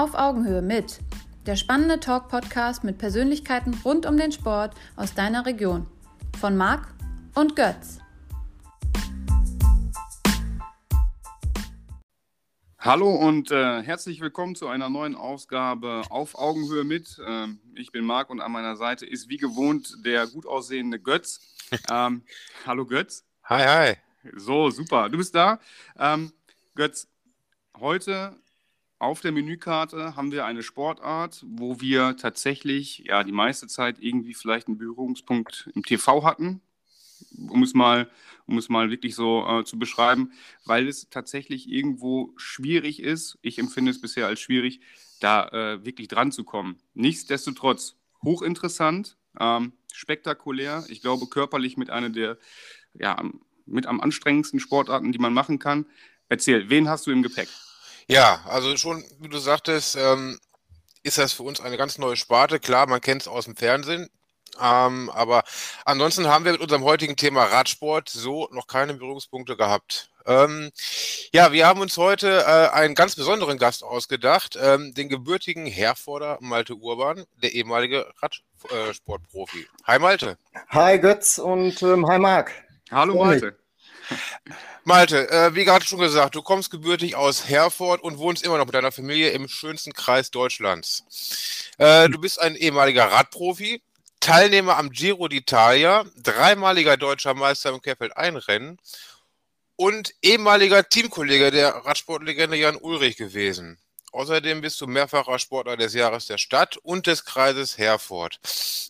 Auf Augenhöhe mit der spannende Talk-Podcast mit Persönlichkeiten rund um den Sport aus deiner Region. Von Marc und Götz. Hallo und äh, herzlich willkommen zu einer neuen Ausgabe auf Augenhöhe mit. Ähm, ich bin Marc und an meiner Seite ist wie gewohnt der gut aussehende Götz. Ähm, hallo Götz. Hi, hi. So, super. Du bist da. Ähm, Götz, heute auf der Menükarte haben wir eine Sportart, wo wir tatsächlich ja die meiste Zeit irgendwie vielleicht einen Berührungspunkt im TV hatten, um es mal, um es mal wirklich so äh, zu beschreiben, weil es tatsächlich irgendwo schwierig ist. Ich empfinde es bisher als schwierig, da äh, wirklich dran zu kommen. Nichtsdestotrotz hochinteressant, ähm, spektakulär. Ich glaube körperlich mit einer der ja mit am anstrengendsten Sportarten, die man machen kann. Erzähl, wen hast du im Gepäck? Ja, also schon, wie du sagtest, ähm, ist das für uns eine ganz neue Sparte. Klar, man kennt es aus dem Fernsehen. Ähm, aber ansonsten haben wir mit unserem heutigen Thema Radsport so noch keine Berührungspunkte gehabt. Ähm, ja, wir haben uns heute äh, einen ganz besonderen Gast ausgedacht, ähm, den gebürtigen Herforder Malte Urban, der ehemalige Radsportprofi. Äh, hi Malte. Hi Götz und ähm, hi Marc. Hallo Malte. Malte, äh, wie gerade schon gesagt, du kommst gebürtig aus Herford und wohnst immer noch mit deiner Familie im schönsten Kreis Deutschlands. Äh, du bist ein ehemaliger Radprofi, Teilnehmer am Giro d'Italia, dreimaliger deutscher Meister im Querfeld-Einrennen und ehemaliger Teamkollege der Radsportlegende Jan Ulrich gewesen. Außerdem bist du mehrfacher Sportler des Jahres der Stadt und des Kreises Herford.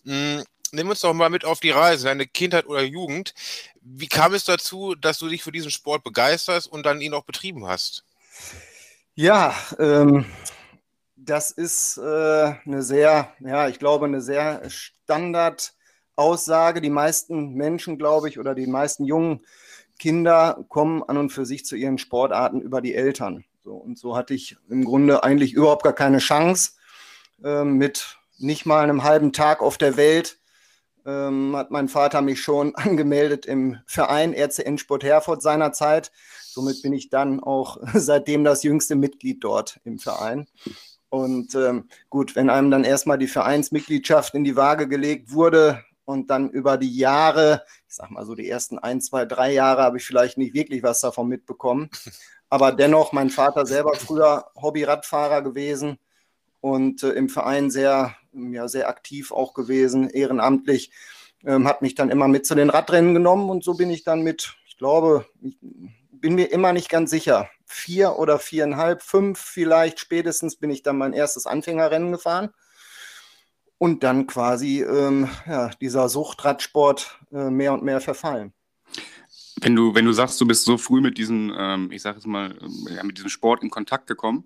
Hm, nimm uns doch mal mit auf die Reise, deine Kindheit oder Jugend. Wie kam es dazu, dass du dich für diesen Sport begeisterst und dann ihn auch betrieben hast? Ja, ähm, das ist äh, eine sehr, ja, ich glaube, eine sehr Standardaussage. Die meisten Menschen, glaube ich, oder die meisten jungen Kinder kommen an und für sich zu ihren Sportarten über die Eltern. So, und so hatte ich im Grunde eigentlich überhaupt gar keine Chance, äh, mit nicht mal einem halben Tag auf der Welt ähm, hat mein Vater mich schon angemeldet im Verein RCN Sport Herford seinerzeit. Somit bin ich dann auch seitdem das jüngste Mitglied dort im Verein. Und ähm, gut, wenn einem dann erstmal die Vereinsmitgliedschaft in die Waage gelegt wurde und dann über die Jahre, ich sag mal so die ersten ein, zwei, drei Jahre, habe ich vielleicht nicht wirklich was davon mitbekommen. Aber dennoch, mein Vater selber früher Hobby-Radfahrer gewesen und äh, im Verein sehr ja, sehr aktiv auch gewesen, ehrenamtlich, ähm, hat mich dann immer mit zu den Radrennen genommen und so bin ich dann mit, ich glaube, ich bin mir immer nicht ganz sicher, vier oder viereinhalb, fünf vielleicht spätestens bin ich dann mein erstes Anfängerrennen gefahren und dann quasi ähm, ja, dieser Suchtradsport äh, mehr und mehr verfallen. Wenn du, wenn du sagst, du bist so früh mit diesem, ähm, ich sage jetzt mal, ja, mit diesem Sport in Kontakt gekommen,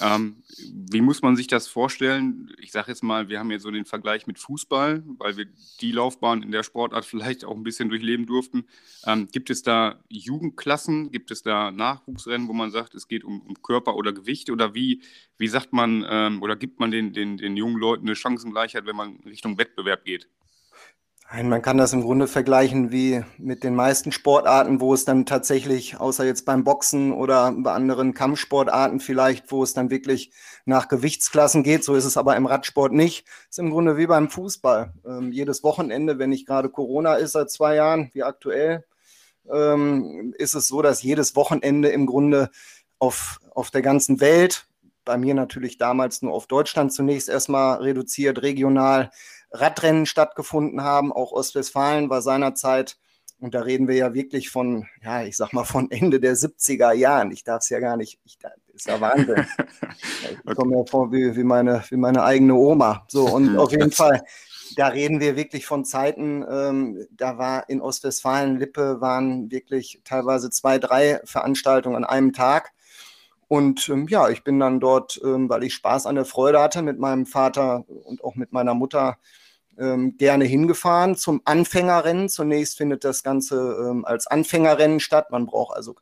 ähm, wie muss man sich das vorstellen? Ich sage jetzt mal, wir haben jetzt so den Vergleich mit Fußball, weil wir die Laufbahn in der Sportart vielleicht auch ein bisschen durchleben durften. Ähm, gibt es da Jugendklassen? Gibt es da Nachwuchsrennen, wo man sagt, es geht um, um Körper oder Gewicht? Oder wie, wie sagt man ähm, oder gibt man den, den, den jungen Leuten eine Chancengleichheit, wenn man Richtung Wettbewerb geht? Man kann das im Grunde vergleichen wie mit den meisten Sportarten, wo es dann tatsächlich, außer jetzt beim Boxen oder bei anderen Kampfsportarten vielleicht, wo es dann wirklich nach Gewichtsklassen geht. So ist es aber im Radsport nicht. Ist im Grunde wie beim Fußball. Ähm, jedes Wochenende, wenn nicht gerade Corona ist seit zwei Jahren, wie aktuell, ähm, ist es so, dass jedes Wochenende im Grunde auf, auf der ganzen Welt, bei mir natürlich damals nur auf Deutschland zunächst erstmal reduziert, regional, Radrennen stattgefunden haben. Auch Ostwestfalen war seinerzeit, und da reden wir ja wirklich von, ja, ich sag mal von Ende der 70er Jahren. Ich darf es ja gar nicht, ich, das ist ja Wahnsinn. Ich komme mir vor wie, wie, meine, wie meine eigene Oma. So, und auf jeden Fall, da reden wir wirklich von Zeiten, ähm, da war in Ostwestfalen, Lippe, waren wirklich teilweise zwei, drei Veranstaltungen an einem Tag. Und ähm, ja, ich bin dann dort, ähm, weil ich Spaß an der Freude hatte, mit meinem Vater und auch mit meiner Mutter ähm, gerne hingefahren zum Anfängerrennen. Zunächst findet das Ganze ähm, als Anfängerrennen statt. Man braucht also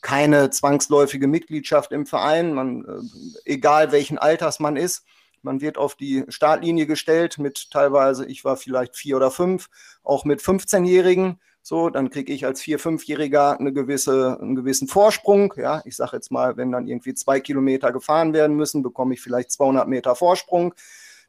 keine zwangsläufige Mitgliedschaft im Verein, man, äh, egal welchen Alters man ist. Man wird auf die Startlinie gestellt mit teilweise, ich war vielleicht vier oder fünf, auch mit 15-Jährigen. So, dann kriege ich als Vier-, Fünfjähriger eine gewisse, einen gewissen Vorsprung. Ja, ich sage jetzt mal, wenn dann irgendwie zwei Kilometer gefahren werden müssen, bekomme ich vielleicht 200 Meter Vorsprung.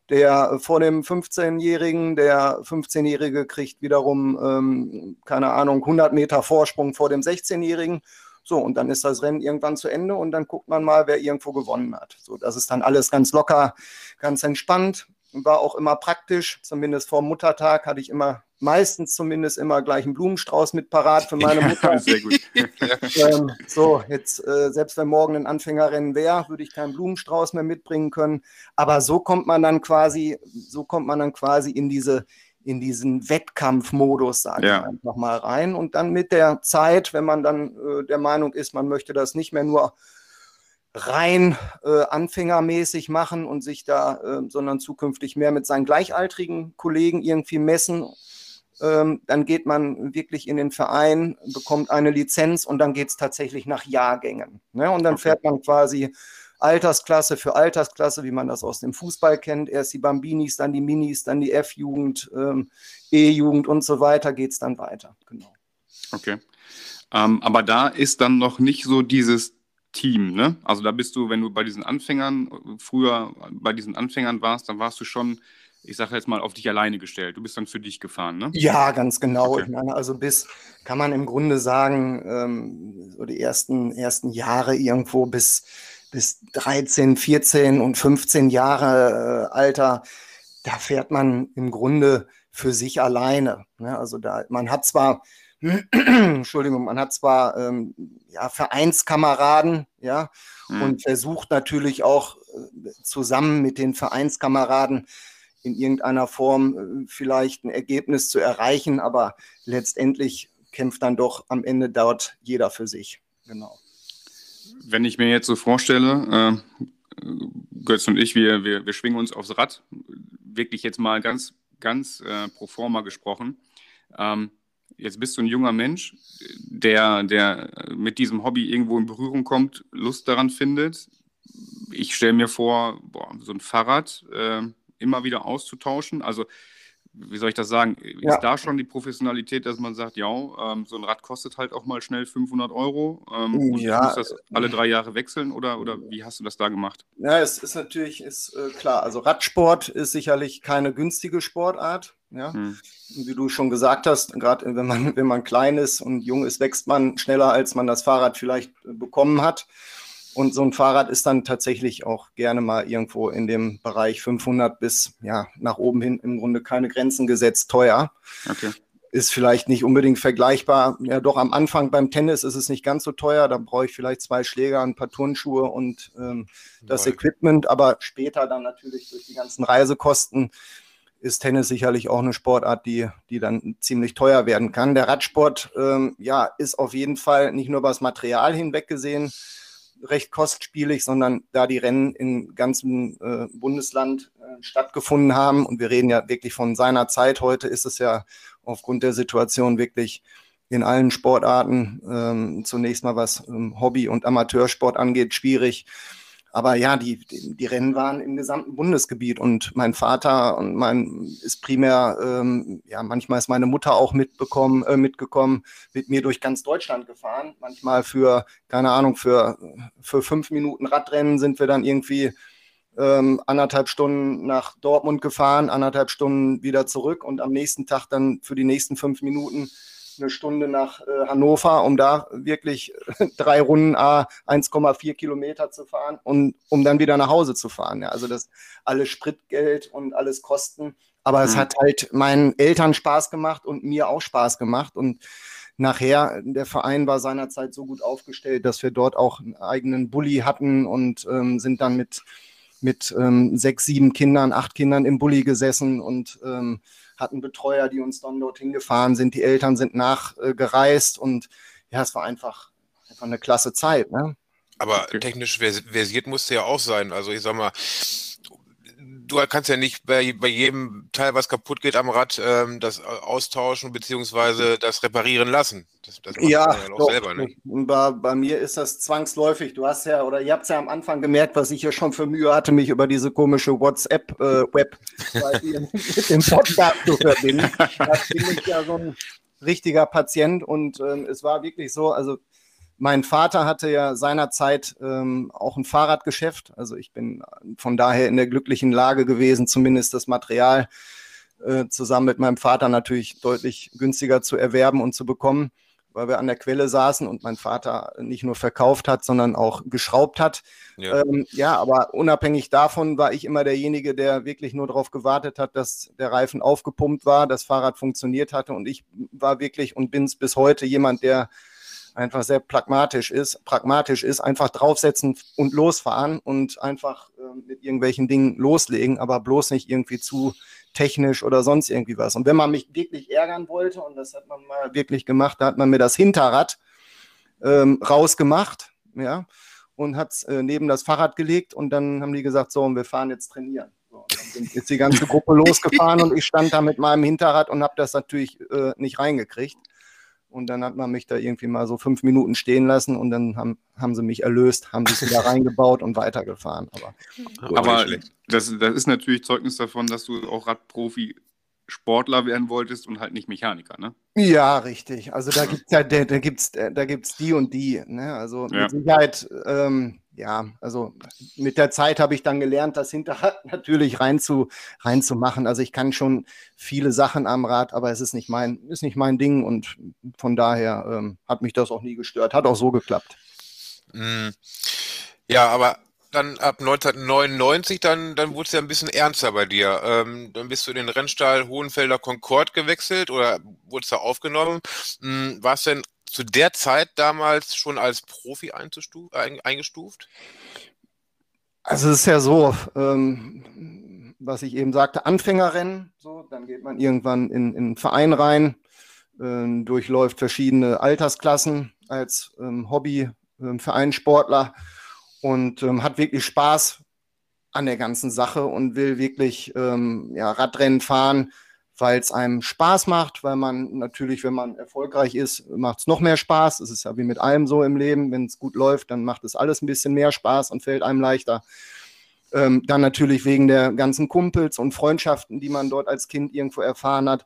Der vor dem 15-Jährigen, der 15-Jährige kriegt wiederum, ähm, keine Ahnung, 100 Meter Vorsprung vor dem 16-Jährigen. So, und dann ist das Rennen irgendwann zu Ende und dann guckt man mal, wer irgendwo gewonnen hat. So, das ist dann alles ganz locker, ganz entspannt war auch immer praktisch. Zumindest vor Muttertag hatte ich immer, meistens zumindest immer gleich einen Blumenstrauß mit parat für meine Mutter. Ja, sehr gut. ähm, so, jetzt, äh, selbst wenn morgen ein Anfängerrennen wäre, würde ich keinen Blumenstrauß mehr mitbringen können. Aber so kommt man dann quasi, so kommt man dann quasi in diese, in diesen Wettkampfmodus, sage ja. ich einfach mal rein. Und dann mit der Zeit, wenn man dann äh, der Meinung ist, man möchte das nicht mehr nur rein äh, anfängermäßig machen und sich da, äh, sondern zukünftig mehr mit seinen gleichaltrigen Kollegen irgendwie messen. Ähm, dann geht man wirklich in den Verein, bekommt eine Lizenz und dann geht es tatsächlich nach Jahrgängen. Ne? Und dann okay. fährt man quasi Altersklasse für Altersklasse, wie man das aus dem Fußball kennt. Erst die Bambinis, dann die Minis, dann die F-Jugend, ähm, E-Jugend und so weiter geht es dann weiter. Genau. Okay. Ähm, aber da ist dann noch nicht so dieses Team, ne? Also da bist du, wenn du bei diesen Anfängern, früher bei diesen Anfängern warst, dann warst du schon, ich sage jetzt mal, auf dich alleine gestellt. Du bist dann für dich gefahren, ne? Ja, ganz genau. Okay. Ich meine, also bis, kann man im Grunde sagen, ähm, so die ersten, ersten Jahre irgendwo bis, bis 13, 14 und 15 Jahre äh, Alter, da fährt man im Grunde für sich alleine. Ne? Also da, man hat zwar Entschuldigung, man hat zwar ähm, ja, Vereinskameraden, ja, mhm. und versucht natürlich auch äh, zusammen mit den Vereinskameraden in irgendeiner Form äh, vielleicht ein Ergebnis zu erreichen, aber letztendlich kämpft dann doch am Ende dort jeder für sich. Genau. Wenn ich mir jetzt so vorstelle, äh, Götz und ich, wir, wir, wir schwingen uns aufs Rad, wirklich jetzt mal ganz, ganz äh, pro forma gesprochen. Ähm, jetzt bist du ein junger Mensch, der, der mit diesem Hobby irgendwo in Berührung kommt, Lust daran findet. Ich stelle mir vor, boah, so ein Fahrrad äh, immer wieder auszutauschen. Also, wie soll ich das sagen? Ja. Ist da schon die Professionalität, dass man sagt, ja, ähm, so ein Rad kostet halt auch mal schnell 500 Euro ähm, und ja. du musst das alle drei Jahre wechseln oder, oder wie hast du das da gemacht? Ja, es ist natürlich ist, äh, klar. Also, Radsport ist sicherlich keine günstige Sportart. Ja? Hm. Wie du schon gesagt hast, gerade wenn man, wenn man klein ist und jung ist, wächst man schneller, als man das Fahrrad vielleicht äh, bekommen hat. Und so ein Fahrrad ist dann tatsächlich auch gerne mal irgendwo in dem Bereich 500 bis ja, nach oben hin im Grunde keine Grenzen gesetzt, teuer. Okay. Ist vielleicht nicht unbedingt vergleichbar. Ja, doch am Anfang beim Tennis ist es nicht ganz so teuer. Da brauche ich vielleicht zwei Schläger, ein paar Turnschuhe und ähm, das Equipment. Aber später dann natürlich durch die ganzen Reisekosten ist Tennis sicherlich auch eine Sportart, die, die dann ziemlich teuer werden kann. Der Radsport ähm, ja, ist auf jeden Fall nicht nur was Material hinweg gesehen recht kostspielig, sondern da die Rennen im ganzen äh, Bundesland äh, stattgefunden haben und wir reden ja wirklich von seiner Zeit. Heute ist es ja aufgrund der Situation wirklich in allen Sportarten ähm, zunächst mal was ähm, Hobby- und Amateursport angeht, schwierig aber ja, die, die, die, Rennen waren im gesamten Bundesgebiet und mein Vater und mein ist primär, ähm, ja, manchmal ist meine Mutter auch mitbekommen, äh, mitgekommen, mit mir durch ganz Deutschland gefahren. Manchmal für, keine Ahnung, für, für fünf Minuten Radrennen sind wir dann irgendwie ähm, anderthalb Stunden nach Dortmund gefahren, anderthalb Stunden wieder zurück und am nächsten Tag dann für die nächsten fünf Minuten eine Stunde nach äh, Hannover, um da wirklich drei Runden A 1,4 Kilometer zu fahren und um dann wieder nach Hause zu fahren. Ja, also das alles Spritgeld und alles Kosten. Aber mhm. es hat halt meinen Eltern Spaß gemacht und mir auch Spaß gemacht. Und nachher, der Verein war seinerzeit so gut aufgestellt, dass wir dort auch einen eigenen Bulli hatten und ähm, sind dann mit, mit ähm, sechs, sieben Kindern, acht Kindern im Bulli gesessen und ähm, hatten Betreuer, die uns dann dorthin gefahren sind. Die Eltern sind nachgereist und ja, es war einfach, einfach eine klasse Zeit. Ne? Aber technisch versiert musste ja auch sein. Also ich sag mal, du kannst ja nicht bei, bei jedem Teil, was kaputt geht am Rad, ähm, das austauschen bzw. das reparieren lassen. Das, das ja, ja doch, selber nicht. Bei, bei, mir ist das zwangsläufig. Du hast ja, oder ihr habt es ja am Anfang gemerkt, was ich ja schon für Mühe hatte, mich über diese komische WhatsApp-Web äh, mit dem Podcast zu verbinden. Da bin ich ja so ein richtiger Patient und ähm, es war wirklich so, also mein Vater hatte ja seinerzeit ähm, auch ein Fahrradgeschäft. Also ich bin von daher in der glücklichen Lage gewesen, zumindest das Material äh, zusammen mit meinem Vater natürlich deutlich günstiger zu erwerben und zu bekommen, weil wir an der Quelle saßen und mein Vater nicht nur verkauft hat, sondern auch geschraubt hat. Ja, ähm, ja aber unabhängig davon war ich immer derjenige, der wirklich nur darauf gewartet hat, dass der Reifen aufgepumpt war, das Fahrrad funktioniert hatte und ich war wirklich und bin es bis heute jemand, der einfach sehr pragmatisch ist, pragmatisch ist, einfach draufsetzen und losfahren und einfach äh, mit irgendwelchen Dingen loslegen, aber bloß nicht irgendwie zu technisch oder sonst irgendwie was. Und wenn man mich wirklich ärgern wollte, und das hat man mal wirklich gemacht, da hat man mir das Hinterrad ähm, rausgemacht, ja, und hat es äh, neben das Fahrrad gelegt und dann haben die gesagt, so, und wir fahren jetzt trainieren. So, dann ist die ganze Gruppe losgefahren und ich stand da mit meinem Hinterrad und habe das natürlich äh, nicht reingekriegt. Und dann hat man mich da irgendwie mal so fünf Minuten stehen lassen und dann haben, haben sie mich erlöst, haben sich wieder reingebaut und weitergefahren. Aber, gut, Aber das, das ist natürlich Zeugnis davon, dass du auch Radprofi Sportler werden wolltest und halt nicht Mechaniker, ne? Ja, richtig. Also da gibt es ja, da, da gibt's, da gibt's die und die. Ne? Also ja. mit Sicherheit, ähm, ja, also mit der Zeit habe ich dann gelernt, das Hinterrad natürlich rein zu, reinzumachen. Also ich kann schon viele Sachen am Rad, aber es ist nicht mein, ist nicht mein Ding und von daher ähm, hat mich das auch nie gestört. Hat auch so geklappt. Mm. Ja, aber dann ab 1999, dann, dann wurde es ja ein bisschen ernster bei dir. Ähm, dann bist du in den Rennstall Hohenfelder Concord gewechselt oder wurdest da aufgenommen. Hm, war es denn zu der Zeit damals schon als Profi eingestuft? Also es ist ja so, ähm, was ich eben sagte, Anfängerrennen, so, dann geht man irgendwann in, in einen Verein rein, äh, durchläuft verschiedene Altersklassen als ähm, Hobby-Vereinssportler ähm, und ähm, hat wirklich Spaß an der ganzen Sache und will wirklich ähm, ja, Radrennen fahren, weil es einem Spaß macht, weil man natürlich, wenn man erfolgreich ist, macht es noch mehr Spaß. Es ist ja wie mit allem so im Leben. Wenn es gut läuft, dann macht es alles ein bisschen mehr Spaß und fällt einem leichter. Ähm, dann natürlich wegen der ganzen Kumpels und Freundschaften, die man dort als Kind irgendwo erfahren hat.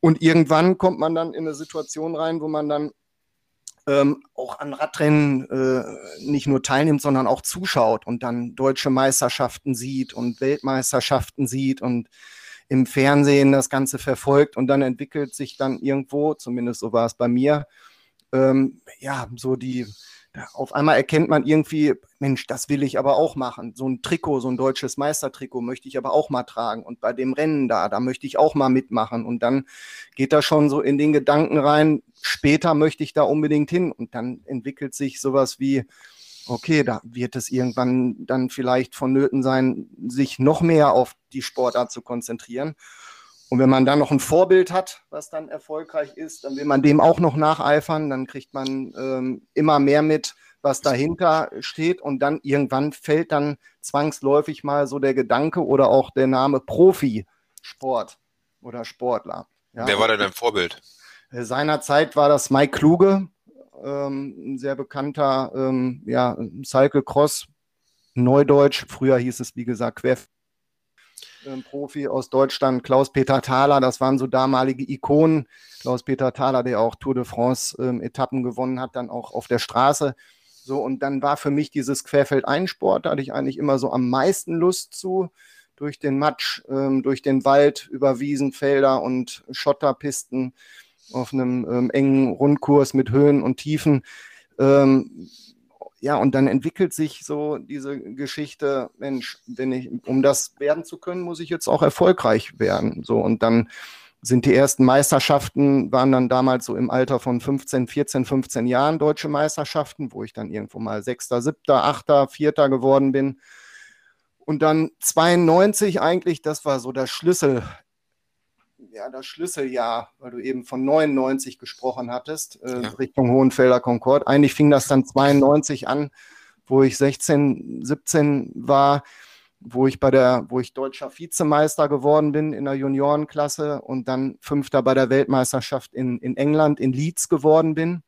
Und irgendwann kommt man dann in eine Situation rein, wo man dann ähm, auch an Radrennen äh, nicht nur teilnimmt, sondern auch zuschaut und dann deutsche Meisterschaften sieht und Weltmeisterschaften sieht und im Fernsehen das Ganze verfolgt und dann entwickelt sich dann irgendwo, zumindest so war es bei mir, ähm, ja, so die, auf einmal erkennt man irgendwie, Mensch, das will ich aber auch machen. So ein Trikot, so ein deutsches Meistertrikot möchte ich aber auch mal tragen. Und bei dem Rennen da, da möchte ich auch mal mitmachen. Und dann geht da schon so in den Gedanken rein, später möchte ich da unbedingt hin. Und dann entwickelt sich sowas wie, okay, da wird es irgendwann dann vielleicht vonnöten sein, sich noch mehr auf die Sportart zu konzentrieren. Und wenn man dann noch ein Vorbild hat, was dann erfolgreich ist, dann will man dem auch noch nacheifern. Dann kriegt man ähm, immer mehr mit, was dahinter steht. Und dann irgendwann fällt dann zwangsläufig mal so der Gedanke oder auch der Name Profisport oder Sportler. Ja, Wer war denn dein Vorbild? Äh, seinerzeit war das Mike Kluge, ähm, ein sehr bekannter ähm, ja, Cyclecross, Neudeutsch. Früher hieß es, wie gesagt, Querf ähm, Profi aus Deutschland, Klaus-Peter Thaler, das waren so damalige Ikonen. Klaus-Peter Thaler, der auch Tour de France-Etappen ähm, gewonnen hat, dann auch auf der Straße. So, und dann war für mich dieses Querfeld-Einsport, da hatte ich eigentlich immer so am meisten Lust zu, durch den Matsch, ähm, durch den Wald, über Wiesen, Felder und Schotterpisten auf einem ähm, engen Rundkurs mit Höhen und Tiefen. Ähm, ja, und dann entwickelt sich so diese Geschichte, Mensch, wenn ich, um das werden zu können, muss ich jetzt auch erfolgreich werden. So, und dann sind die ersten Meisterschaften, waren dann damals so im Alter von 15, 14, 15 Jahren deutsche Meisterschaften, wo ich dann irgendwo mal Sechster, Siebter, Achter, Vierter geworden bin. Und dann 92 eigentlich, das war so der Schlüssel ja, das Schlüsseljahr, weil du eben von 99 gesprochen hattest, äh, ja. Richtung Hohenfelder Concord. Eigentlich fing das dann 92 an, wo ich 16, 17 war, wo ich bei der, wo ich deutscher Vizemeister geworden bin in der Juniorenklasse und dann Fünfter bei der Weltmeisterschaft in, in England, in Leeds geworden bin.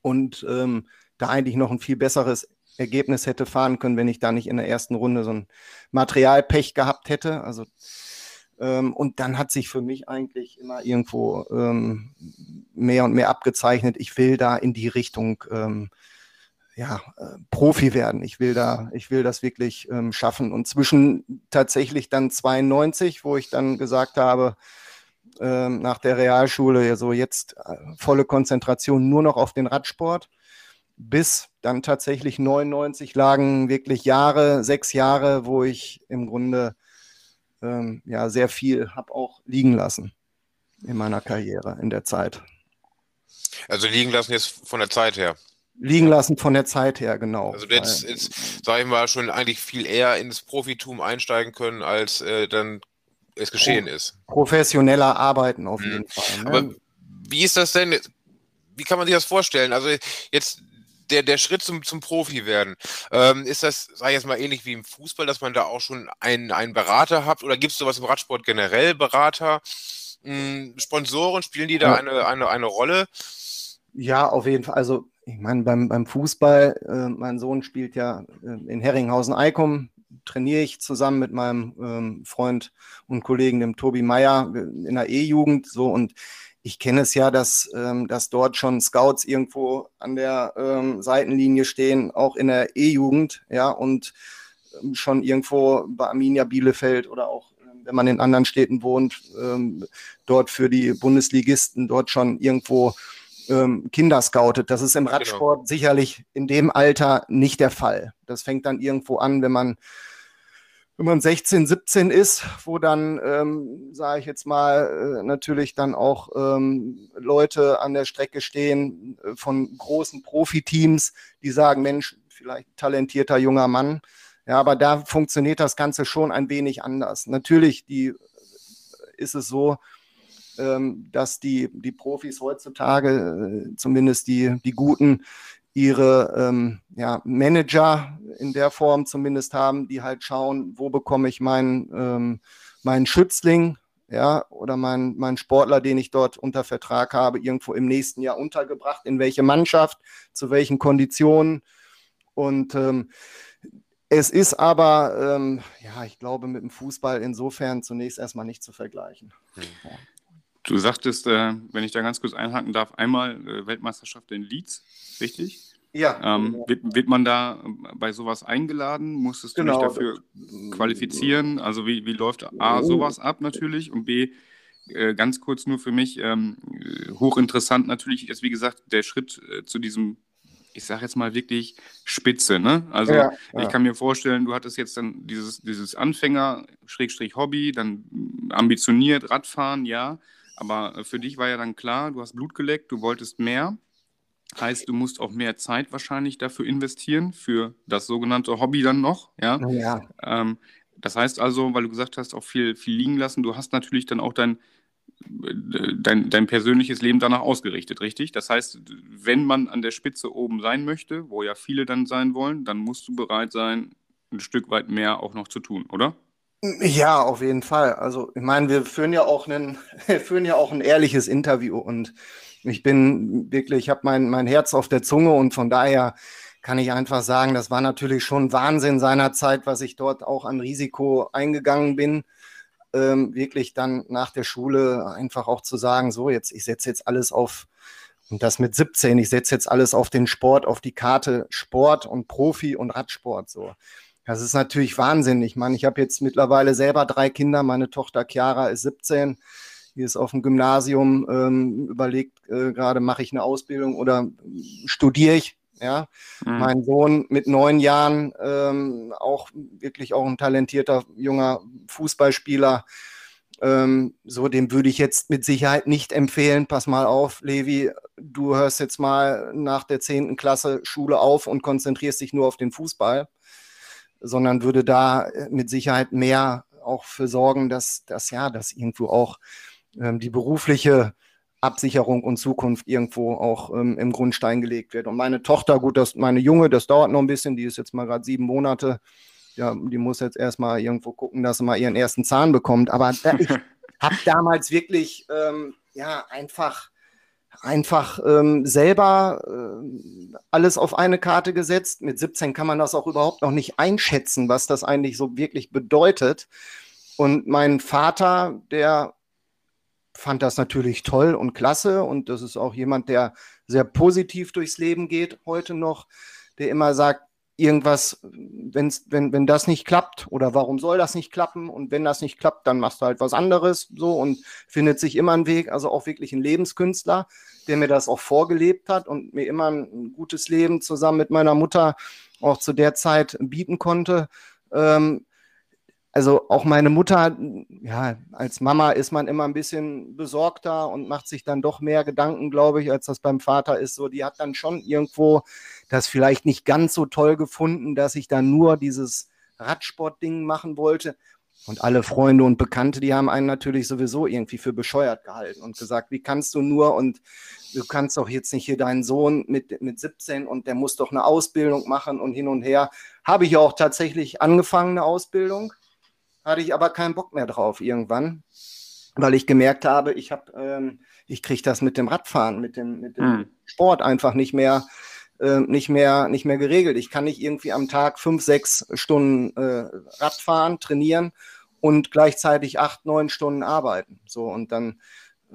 Und ähm, da eigentlich noch ein viel besseres Ergebnis hätte fahren können, wenn ich da nicht in der ersten Runde so ein Materialpech gehabt hätte. Also Ähm, und dann hat sich für mich eigentlich immer irgendwo ähm, mehr und mehr abgezeichnet, ich will da in die Richtung ähm, ja, äh, Profi werden. Ich will da, ich will das wirklich ähm, schaffen. Und zwischen tatsächlich dann 92, wo ich dann gesagt habe, ähm, nach der Realschule, ja so jetzt äh, volle Konzentration nur noch auf den Radsport, bis dann tatsächlich 99 lagen wirklich Jahre, sechs Jahre, wo ich im Grunde ähm, ja sehr viel habe auch liegen lassen in meiner Karriere in der Zeit. Also liegen lassen jetzt von der Zeit her. Liegen lassen von der Zeit her, genau. Also jetzt, jetzt sage ich mal, schon eigentlich viel eher ins Profitum einsteigen können, als äh, dann es geschehen Pro ist. Professioneller arbeiten auf mhm. jeden Fall. Ne? Aber wie ist das denn? Wie kann man sich das vorstellen? Also jetzt der, der Schritt zum, zum Profi werden, ähm, ist das, sag ich jetzt mal, ähnlich wie im Fußball, dass man da auch schon einen, einen Berater hat? Oder gibt es sowas im Radsport generell, Berater? Hm, Sponsoren, spielen die da ja. eine, eine, eine Rolle? Ja, auf jeden Fall. Also, ich meine, beim, beim Fußball, äh, mein Sohn spielt ja äh, in Herringhausen-Eikum, trainiere ich zusammen mit meinem ähm, Freund und Kollegen, dem Tobi Meyer, in der E-Jugend. So und ich kenne es ja, dass, ähm, dass dort schon Scouts irgendwo an der ähm, Seitenlinie stehen, auch in der E-Jugend, ja, und ähm, schon irgendwo bei Arminia Bielefeld oder auch, ähm, wenn man in anderen Städten wohnt, ähm, dort für die Bundesligisten dort schon irgendwo ähm, Kinder scoutet. Das ist im genau. Radsport genau. sicherlich in dem Alter nicht der Fall. Das fängt dann irgendwo an, wenn man wenn man 16, 17 ist, wo dann, ähm, sage ich jetzt mal, äh, natürlich dann auch ähm, Leute an der Strecke stehen äh, von großen Profiteams, die sagen, Mensch, vielleicht talentierter junger Mann. Ja, aber da funktioniert das Ganze schon ein wenig anders. Natürlich die, äh, ist es so, ähm, dass die, die Profis heutzutage, äh, zumindest die, die Guten, ihre ähm, ja, Manager in der Form zumindest haben, die halt schauen, wo bekomme ich meinen, ähm, meinen Schützling, ja, oder meinen mein Sportler, den ich dort unter Vertrag habe, irgendwo im nächsten Jahr untergebracht, in welche Mannschaft, zu welchen Konditionen. Und ähm, es ist aber, ähm, ja, ich glaube, mit dem Fußball insofern zunächst erstmal nicht zu vergleichen. Hm. Du sagtest, äh, wenn ich da ganz kurz einhaken darf, einmal äh, Weltmeisterschaft in Leeds, richtig? Ja. Ähm, wird, wird, man da äh, bei sowas eingeladen? Musstest du genau. dich dafür qualifizieren? Also wie, wie läuft A oh. sowas ab natürlich und B, äh, ganz kurz nur für mich, ähm, hochinteressant natürlich ist, wie gesagt, der Schritt äh, zu diesem ich sage jetzt mal wirklich Spitze. Ne? Also ja, ja. ich kann mir vorstellen, du hattest jetzt dann dieses, dieses Anfänger, Schrägstrich Hobby, dann ambitioniert, Radfahren, ja. Aber äh, für dich war ja dann klar, du hast Blut geleckt, du wolltest mehr. Heißt, du musst auch mehr Zeit wahrscheinlich dafür investieren, für das sogenannte Hobby dann noch. Ja. ja. Ähm, das heißt also, weil du gesagt hast, auch viel, viel liegen lassen, du hast natürlich dann auch dein, dein, dein persönliches Leben danach ausgerichtet, richtig? Das heißt, wenn man an der Spitze oben sein möchte, wo ja viele dann sein wollen, dann musst du bereit sein, ein Stück weit mehr auch noch zu tun, oder? Ja, auf jeden Fall. Also ich meine, wir führen ja auch einen, führen ja auch ein ehrliches Interview und ich bin wirklich, ich habe mein, mein Herz auf der Zunge und von daher kann ich einfach sagen, das war natürlich schon Wahnsinn seinerzeit, was ich dort auch an Risiko eingegangen bin. Ähm, wirklich dann nach der Schule einfach auch zu sagen, so jetzt, ich setze jetzt alles auf, und das mit 17, ich setze jetzt alles auf den Sport, auf die Karte Sport und Profi und Radsport so. Das ist natürlich Wahnsinn. Ich meine, ich habe jetzt mittlerweile selber drei Kinder. Meine Tochter Chiara ist 17. Die ist auf dem Gymnasium, ähm, überlegt äh, gerade, mache ich eine Ausbildung oder studiere ich. Ja, mhm. mein Sohn mit neun Jahren, ähm, auch wirklich auch ein talentierter junger Fußballspieler. Ähm, so, dem würde ich jetzt mit Sicherheit nicht empfehlen. Pass mal auf, Levi, du hörst jetzt mal nach der zehnten Klasse Schule auf und konzentrierst dich nur auf den Fußball sondern würde da äh, mit Sicherheit mehr auch für sorgen, dass, dass ja, dass irgendwo auch ähm, die berufliche Absicherung und Zukunft irgendwo auch ähm, im Grundstein gelegt wird. Und meine Tochter, gut, das, meine Junge, das dauert noch ein bisschen, die ist jetzt mal gerade sieben Monate. Ja, die muss jetzt erstmal irgendwo gucken, dass sie mal ihren ersten Zahn bekommt. Aber da, ich habe damals wirklich ähm, ja einfach einfach ähm, selber äh, alles auf eine Karte gesetzt. Mit 17 kann man das auch überhaupt noch nicht einschätzen, was das eigentlich so wirklich bedeutet. Und mein Vater, der fand das natürlich toll und klasse. Und das ist auch jemand, der sehr positiv durchs Leben geht heute noch, der immer sagt, irgendwas, wenn's, wenn, wenn das nicht klappt oder warum soll das nicht klappen und wenn das nicht klappt, dann machst du halt was anderes so und findet sich immer einen Weg, also auch wirklich ein Lebenskünstler, der mir das auch vorgelebt hat und mir immer ein gutes Leben zusammen mit meiner Mutter auch zu der Zeit bieten konnte. Ähm, also auch meine Mutter, ja, als Mama ist man immer ein bisschen besorgter und macht sich dann doch mehr Gedanken, glaube ich, als das beim Vater ist. So, die hat dann schon irgendwo das vielleicht nicht ganz so toll gefunden, dass ich dann nur dieses Radsportding machen wollte. Und alle Freunde und Bekannte, die haben einen natürlich sowieso irgendwie für bescheuert gehalten und gesagt, wie kannst du nur und du kannst doch jetzt nicht hier deinen Sohn mit, mit 17 und der muss doch eine Ausbildung machen und hin und her. Habe ich auch tatsächlich angefangen, eine Ausbildung hatte ich aber keinen Bock mehr drauf irgendwann, weil ich gemerkt habe, ich habe, ähm, ich kriege das mit dem Radfahren, mit dem, mit dem mhm. Sport einfach nicht mehr, äh, nicht mehr, nicht mehr geregelt. Ich kann nicht irgendwie am Tag fünf, sechs Stunden äh, Radfahren, trainieren und gleichzeitig acht, neun Stunden arbeiten. So und dann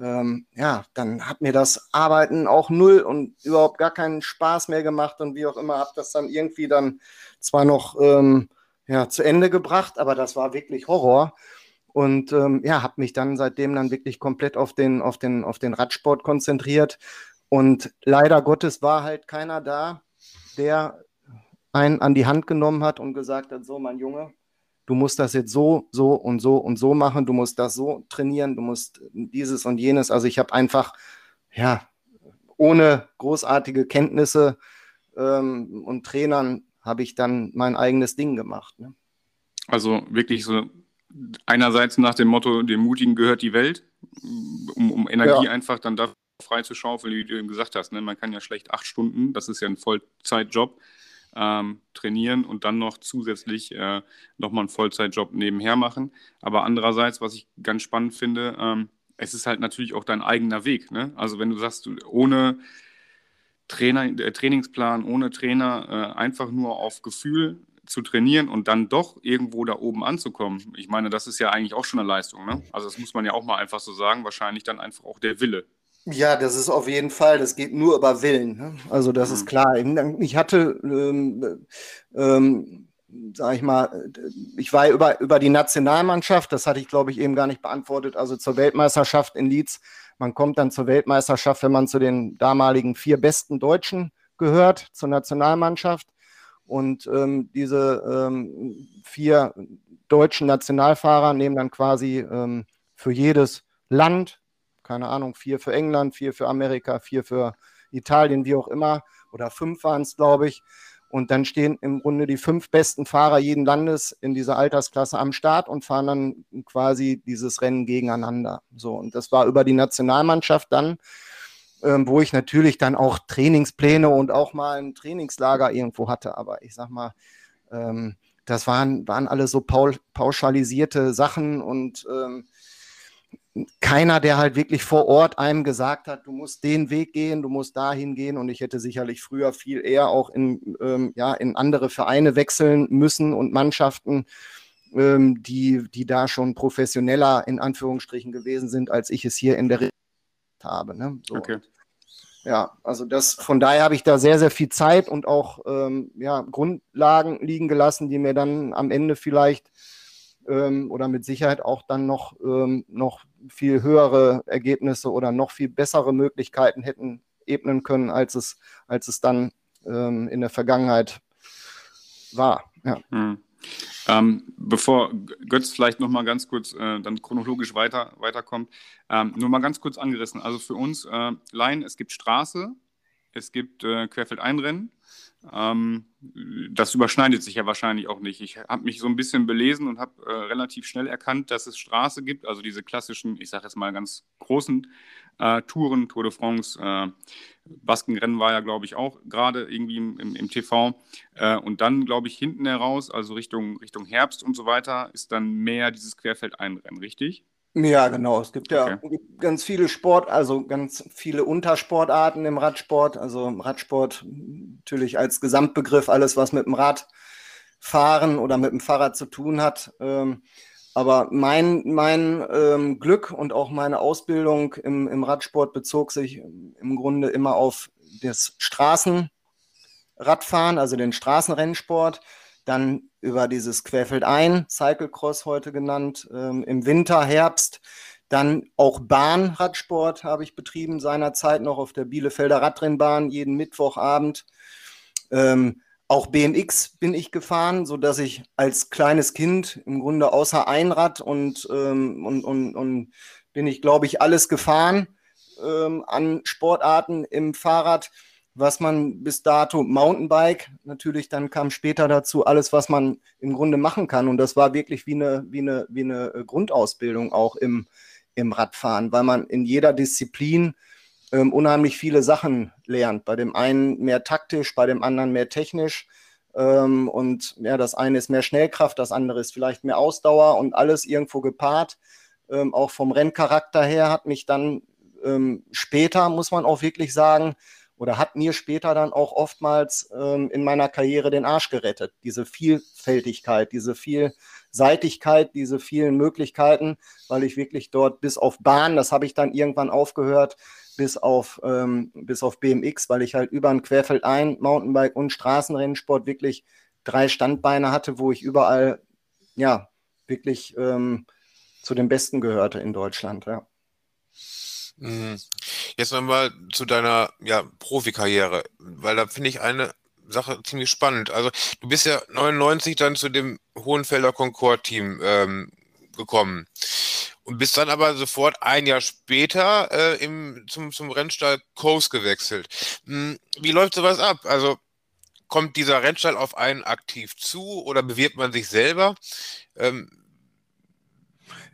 ähm, ja, dann hat mir das Arbeiten auch null und überhaupt gar keinen Spaß mehr gemacht und wie auch immer, habe das dann irgendwie dann zwar noch ähm, ja, zu Ende gebracht, aber das war wirklich Horror. Und ähm, ja, habe mich dann seitdem dann wirklich komplett auf den, auf, den, auf den Radsport konzentriert. Und leider Gottes war halt keiner da, der einen an die Hand genommen hat und gesagt hat, so mein Junge, du musst das jetzt so, so und so und so machen, du musst das so trainieren, du musst dieses und jenes. Also ich habe einfach, ja, ohne großartige Kenntnisse ähm, und Trainern habe ich dann mein eigenes Ding gemacht. Ne? Also wirklich so einerseits nach dem Motto, dem Mutigen gehört die Welt, um, um Energie ja. einfach dann da frei zu schaufeln, wie du eben gesagt hast. Ne? Man kann ja schlecht acht Stunden, das ist ja ein Vollzeitjob, ähm, trainieren und dann noch zusätzlich äh, nochmal einen Vollzeitjob nebenher machen. Aber andererseits, was ich ganz spannend finde, ähm, es ist halt natürlich auch dein eigener Weg. Ne? Also wenn du sagst, ohne Trainer, äh, Trainingsplan ohne Trainer, äh, einfach nur auf Gefühl zu trainieren und dann doch irgendwo da oben anzukommen. Ich meine, das ist ja eigentlich auch schon eine Leistung. Ne? Also das muss man ja auch mal einfach so sagen. Wahrscheinlich dann einfach auch der Wille. Ja, das ist auf jeden Fall, das geht nur über Willen. Ne? Also das mhm. ist klar. Ich hatte, ähm, ähm, sag ich mal, ich war über, über die Nationalmannschaft, das hatte ich glaube ich eben gar nicht beantwortet, also zur Weltmeisterschaft in Leeds man kommt dann zur Weltmeisterschaft, wenn man zu den damaligen vier besten Deutschen gehört, zur Nationalmannschaft. Und ähm, diese ähm, vier deutschen Nationalfahrer nehmen dann quasi ähm, für jedes Land, keine Ahnung, vier für England, vier für Amerika, vier für Italien, wie auch immer, oder fünf waren es, glaube ich, und dann stehen im Grunde die fünf besten Fahrer jeden Landes in dieser Altersklasse am Start und fahren dann quasi dieses Rennen gegeneinander. So, und das war über die Nationalmannschaft dann, ähm, wo ich natürlich dann auch Trainingspläne und auch mal ein Trainingslager irgendwo hatte. Aber ich sag mal, ähm, das waren, waren alle so pauschalisierte Sachen und ähm, keiner, der halt wirklich vor Ort einem gesagt hat, du musst den Weg gehen, du musst dahin gehen. Und ich hätte sicherlich früher viel eher auch in, ähm, ja, in andere Vereine wechseln müssen und Mannschaften, ähm, die, die da schon professioneller in Anführungsstrichen gewesen sind, als ich es hier in der Re habe. Ne? So. Okay. Ja, also das, von daher habe ich da sehr, sehr viel Zeit und auch ähm, ja, Grundlagen liegen gelassen, die mir dann am Ende vielleicht ähm, oder mit Sicherheit auch dann noch, ähm, noch viel höhere Ergebnisse oder noch viel bessere Möglichkeiten hätten ebnen können, als es, als es dann ähm, in der Vergangenheit war. Ja. Hm. Ähm, bevor Götz vielleicht noch mal ganz kurz äh, dann chronologisch weiter, weiterkommt, ähm, nur mal ganz kurz angerissen. Also für uns äh, Laien, es gibt Straße, es gibt äh, Querfeldeinrennen ähm, das überschneidet sich ja wahrscheinlich auch nicht. Ich habe mich so ein bisschen belesen und habe äh, relativ schnell erkannt, dass es Straße gibt, also diese klassischen, ich sage jetzt mal ganz großen äh, Touren, Tour de France, äh, Baskenrennen war ja, glaube ich, auch gerade irgendwie im, im, im TV. Äh, und dann, glaube ich, hinten heraus, also Richtung, Richtung Herbst und so weiter, ist dann mehr dieses Querfeldeinrennen, richtig? Ja, genau. Es gibt ja okay. ganz viele Sport, also ganz viele Untersportarten im Radsport. Also Radsport natürlich als Gesamtbegriff alles, was mit dem Radfahren oder mit dem Fahrrad zu tun hat. Ähm, Aber mein, mein ähm, Glück und auch meine Ausbildung im, im Radsport bezog sich im Grunde immer auf das Straßenradfahren, also den Straßenrennsport. Dann über dieses Querfeldein, Cyclecross heute genannt, ähm, im Winter, Herbst. Dann auch Bahnradsport habe ich betrieben seinerzeit noch auf der Bielefelder Radrennbahn jeden Mittwochabend. Ähm, auch BMX bin ich gefahren, sodass ich als kleines Kind im Grunde außer Einrad und, ähm, und, und, und bin ich, glaube ich, alles gefahren ähm, an Sportarten im Fahrrad, was man bis dato Mountainbike, natürlich dann kam später dazu alles, was man im Grunde machen kann. Und das war wirklich wie eine, wie eine, wie eine Grundausbildung auch im, im Radfahren, weil man in jeder Disziplin ähm, unheimlich viele Sachen lernt. Bei dem einen mehr taktisch, bei dem anderen mehr technisch. Ähm, und ja, das eine ist mehr Schnellkraft, das andere ist vielleicht mehr Ausdauer und alles irgendwo gepaart. Ähm, auch vom Renncharakter her hat mich dann ähm, später, muss man auch wirklich sagen, oder hat mir später dann auch oftmals ähm, in meiner Karriere den Arsch gerettet. Diese Vielfältigkeit, diese Vielseitigkeit, diese vielen Möglichkeiten, weil ich wirklich dort bis auf Bahn, das habe ich dann irgendwann aufgehört, bis auf, ähm, bis auf BMX, weil ich halt über ein Querfeldein, Mountainbike und Straßenrennsport wirklich drei Standbeine hatte, wo ich überall, ja, wirklich ähm, zu den Besten gehörte in Deutschland, ja. Mhm. Jetzt nochmal zu deiner ja, Profikarriere, weil da finde ich eine Sache ziemlich spannend. Also du bist ja 99 dann zu dem Hohenfelder Concorde-Team ähm, gekommen. Und bist dann aber sofort ein Jahr später äh, im, zum, zum Rennstall Coast gewechselt. Hm, wie läuft sowas ab? Also kommt dieser Rennstall auf einen aktiv zu oder bewirbt man sich selber? Ähm,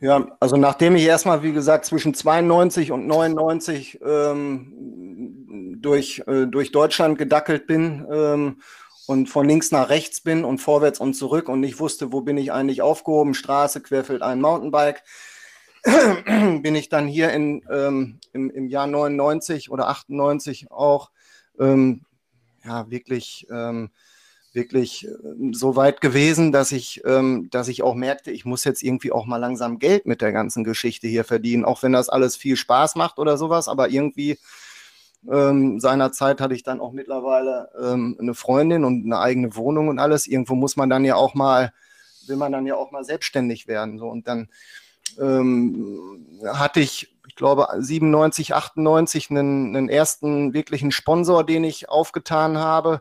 ja, also nachdem ich erstmal, wie gesagt, zwischen 92 und 99 ähm, durch, äh, durch Deutschland gedackelt bin ähm, und von links nach rechts bin und vorwärts und zurück und nicht wusste, wo bin ich eigentlich aufgehoben, Straße, querfeld ein Mountainbike, bin ich dann hier in, ähm, im, im Jahr 99 oder 98 auch ähm, ja, wirklich, ähm, wirklich äh, so weit gewesen, dass ich, ähm, dass ich auch merkte, ich muss jetzt irgendwie auch mal langsam Geld mit der ganzen Geschichte hier verdienen, auch wenn das alles viel Spaß macht oder sowas, aber irgendwie ähm, seinerzeit hatte ich dann auch mittlerweile ähm, eine Freundin und eine eigene Wohnung und alles. Irgendwo muss man dann ja auch mal, will man dann ja auch mal selbstständig werden. So. Und dann ähm, hatte ich, ich glaube, 97, 98 einen, einen ersten wirklichen Sponsor, den ich aufgetan habe,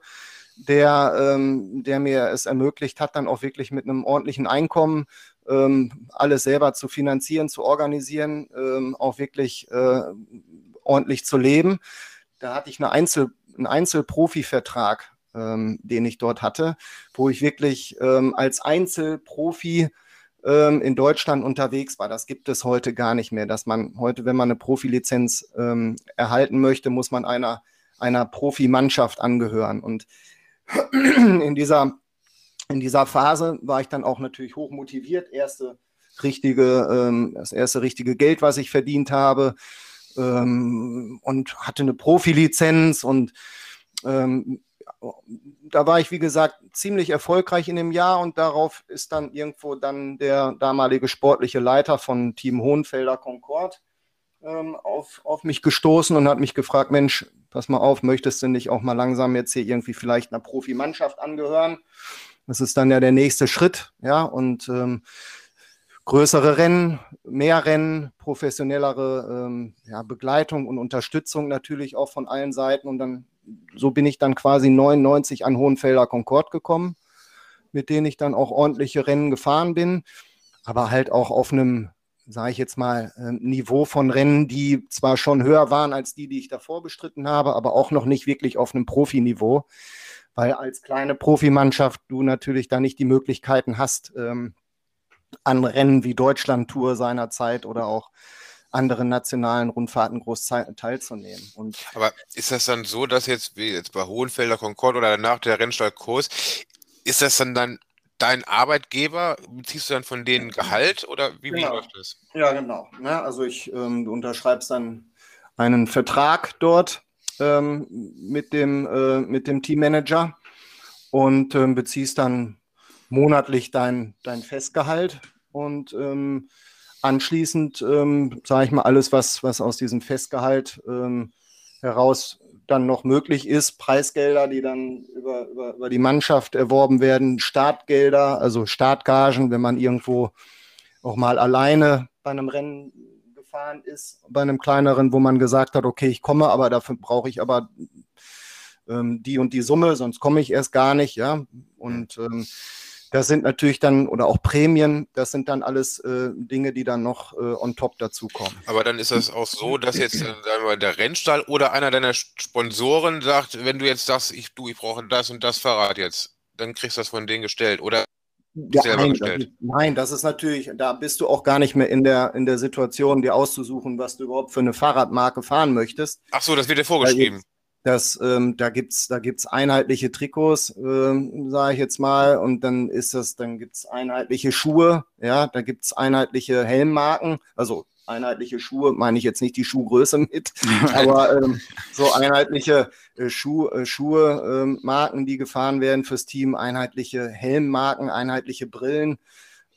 der, ähm, der mir es ermöglicht hat, dann auch wirklich mit einem ordentlichen Einkommen ähm, alles selber zu finanzieren, zu organisieren, ähm, auch wirklich äh, ordentlich zu leben. Da hatte ich eine Einzel, einen Einzelprofi-Vertrag, ähm, den ich dort hatte, wo ich wirklich ähm, als Einzelprofi ähm, in Deutschland unterwegs war. Das gibt es heute gar nicht mehr, dass man heute, wenn man eine Profilizenz ähm, erhalten möchte, muss man einer, einer Profimannschaft angehören. Und in dieser, in dieser Phase war ich dann auch natürlich hoch motiviert. Erste richtige, ähm, das erste richtige Geld, was ich verdient habe ähm, und hatte eine Profilizenz und ähm, da war ich, wie gesagt, ziemlich erfolgreich in dem Jahr und darauf ist dann irgendwo dann der damalige sportliche Leiter von Team Hohenfelder Concord ähm, auf, auf mich gestoßen und hat mich gefragt, Mensch, pass mal auf, möchtest du nicht auch mal langsam jetzt hier irgendwie vielleicht einer Profimannschaft angehören? Das ist dann ja der nächste Schritt, ja, und ähm, größere Rennen, mehr Rennen, professionellere ähm, ja, Begleitung und Unterstützung natürlich auch von allen Seiten. Und dann, so bin ich dann quasi 99 an Hohenfelder Concord gekommen, mit denen ich dann auch ordentliche Rennen gefahren bin, aber halt auch auf einem, sage ich jetzt mal, äh, Niveau von Rennen, die zwar schon höher waren als die, die ich davor bestritten habe, aber auch noch nicht wirklich auf einem Profiniveau, weil als kleine Profimannschaft du natürlich da nicht die Möglichkeiten hast, ähm, an Rennen wie Deutschland-Tour seinerzeit oder auch anderen nationalen Rundfahrten groß teilzunehmen. Und Aber ist das dann so, dass jetzt, wie jetzt bei Hohenfelder Concord oder danach der Rennstall ist das dann dann dein Arbeitgeber? Beziehst du dann von denen Gehalt oder wie, genau. läuft das? Ja, genau. Ja, also ich, ähm, unterschreibst dann einen Vertrag dort ähm, mit, dem, äh, mit dem Teammanager und ähm, beziehst dann monatlich dein, dein Festgehalt und ähm, anschließend, ähm, sage ich mal, alles, was, was aus diesem Festgehalt ähm, heraus dann noch möglich ist, Preisgelder, die dann über, über, über die Mannschaft erworben werden, Startgelder, also Startgagen, wenn man irgendwo auch mal alleine bei einem Rennen gefahren ist, bei einem kleineren, wo man gesagt hat, okay, ich komme, aber dafür brauche ich aber ähm, die und die Summe, sonst komme ich erst gar nicht, ja. Und ähm, das sind natürlich dann, oder auch Prämien, das sind dann alles äh, Dinge, die dann noch äh, on top dazukommen. Aber dann ist das auch so, dass jetzt äh, wir, der Rennstall oder einer deiner Sponsoren sagt, wenn du jetzt sagst, ich, du, ich brauche das und das Fahrrad jetzt, dann kriegst du das von denen gestellt. Oder ja, nein, das ist, nein, das ist natürlich, da bist du auch gar nicht mehr in der, in der Situation, dir auszusuchen, was du überhaupt für eine Fahrradmarke fahren möchtest. Ach so, das wird dir vorgeschrieben. Das, ähm, da gibt's da gibt's einheitliche Trikots, ähm, sage ich jetzt mal, und dann ist das, dann gibt's einheitliche Schuhe, ja, da gibt's einheitliche Helmmarken, also einheitliche Schuhe, meine ich jetzt nicht die Schuhgröße mit, aber ähm, so einheitliche äh, Schuh, äh, Schuhe, äh, Marken, die gefahren werden fürs Team, einheitliche Helmmarken, einheitliche Brillen,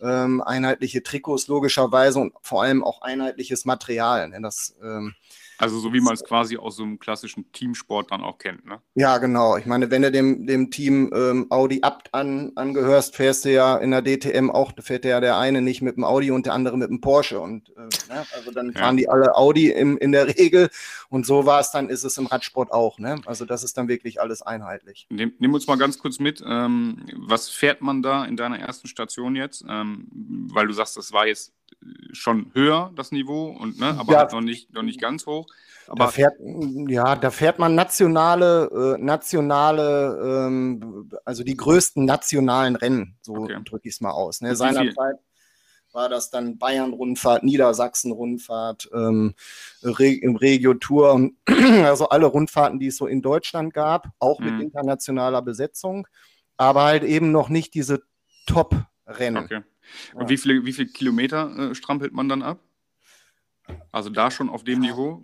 ähm, einheitliche Trikots logischerweise und vor allem auch einheitliches Material. Ne? Das ähm, also so wie man es quasi aus so einem klassischen Teamsport dann auch kennt, ne? Ja, genau. Ich meine, wenn du dem, dem Team ähm, Audi Abt an, angehörst, fährst du ja in der DTM auch, da fährt ja der eine nicht mit dem Audi und der andere mit dem Porsche. Und äh, ne? also dann ja. fahren die alle Audi im, in der Regel. Und so war es dann, ist es im Radsport auch. Ne? Also das ist dann wirklich alles einheitlich. Nimm, nimm uns mal ganz kurz mit. Ähm, was fährt man da in deiner ersten Station jetzt? Ähm, weil du sagst, das war jetzt schon höher, das Niveau, und, ne, aber ja, halt noch, nicht, noch nicht ganz hoch. Aber da fährt, ja, da fährt man nationale, äh, nationale, ähm, also die größten nationalen Rennen, so okay. drücke ich es mal aus. Ne? Seinerzeit war das dann Bayern-Rundfahrt, Niedersachsen-Rundfahrt, ähm, Re Regio-Tour, also alle Rundfahrten, die es so in Deutschland gab, auch mhm. mit internationaler Besetzung, aber halt eben noch nicht diese Top-Rennen. Okay. Und ja. wie, viele, wie viele Kilometer äh, strampelt man dann ab? Also da schon auf dem Niveau?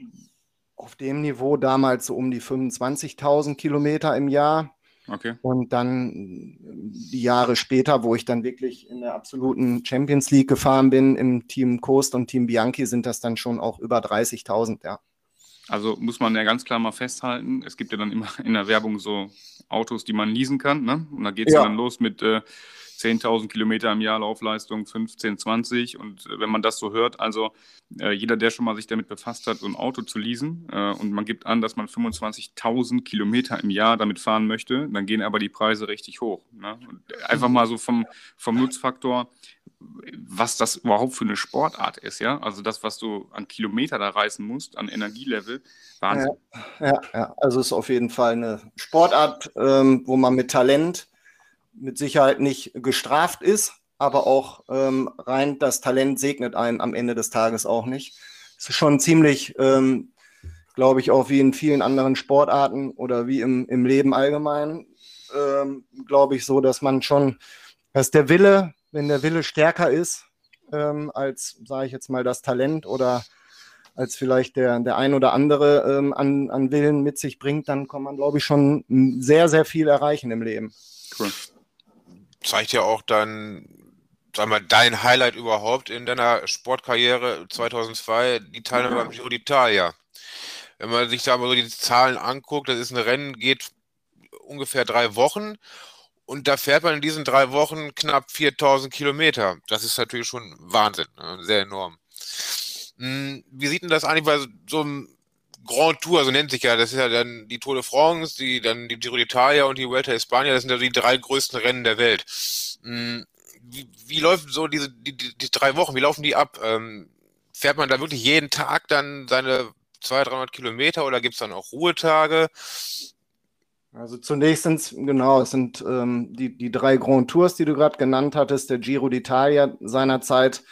Auf dem Niveau damals so um die 25.000 Kilometer im Jahr. Okay. Und dann die Jahre später, wo ich dann wirklich in der absoluten Champions League gefahren bin, im Team Coast und Team Bianchi, sind das dann schon auch über 30.000, ja. Also muss man ja ganz klar mal festhalten, es gibt ja dann immer in der Werbung so Autos, die man leasen kann. Ne? Und da geht es ja. dann los mit äh, 10.000 Kilometer im Jahr Laufleistung, 15, 20. Und äh, wenn man das so hört, also äh, jeder, der schon mal sich damit befasst hat, so ein Auto zu leasen äh, und man gibt an, dass man 25.000 Kilometer im Jahr damit fahren möchte, dann gehen aber die Preise richtig hoch. Ne? einfach mal so vom, vom Nutzfaktor, was das überhaupt für eine Sportart ist, ja. Also das, was du an Kilometer da reißen musst, an Energielevel, Wahnsinn. Ja, ja, ja. also es ist auf jeden Fall eine Sportart, ähm, wo man mit Talent mit Sicherheit nicht gestraft ist, aber auch ähm, rein das Talent segnet einen am Ende des Tages auch nicht. Es ist schon ziemlich, ähm, glaube ich, auch wie in vielen anderen Sportarten oder wie im, im Leben allgemein, ähm, glaube ich, so, dass man schon, dass der Wille, wenn der Wille stärker ist ähm, als, sage ich jetzt mal, das Talent oder als vielleicht der, der ein oder andere ähm, an, an Willen mit sich bringt, dann kann man, glaube ich, schon sehr, sehr viel erreichen im Leben. Cool zeigt ja auch dann, sag mal, dein Highlight überhaupt in deiner Sportkarriere 2002, die Teilnahme beim Giro d'Italia. Wenn man sich da mal so die Zahlen anguckt, das ist ein Rennen, geht ungefähr drei Wochen und da fährt man in diesen drei Wochen knapp 4000 Kilometer. Das ist natürlich schon Wahnsinn, ne? sehr enorm. Hm, wie sieht denn das eigentlich bei so einem Grand Tour, so nennt sich ja, das ist ja dann die Tour de France, die, dann die Giro d'Italia und die Vuelta a España, das sind ja die drei größten Rennen der Welt. Hm, wie, wie läuft so diese, die, die, die, drei Wochen, wie laufen die ab? Ähm, fährt man da wirklich jeden Tag dann seine 200, 300 Kilometer oder gibt es dann auch Ruhetage? Also zunächst sind genau, es sind ähm, die, die drei Grand Tours, die du gerade genannt hattest, der Giro d'Italia seinerzeit,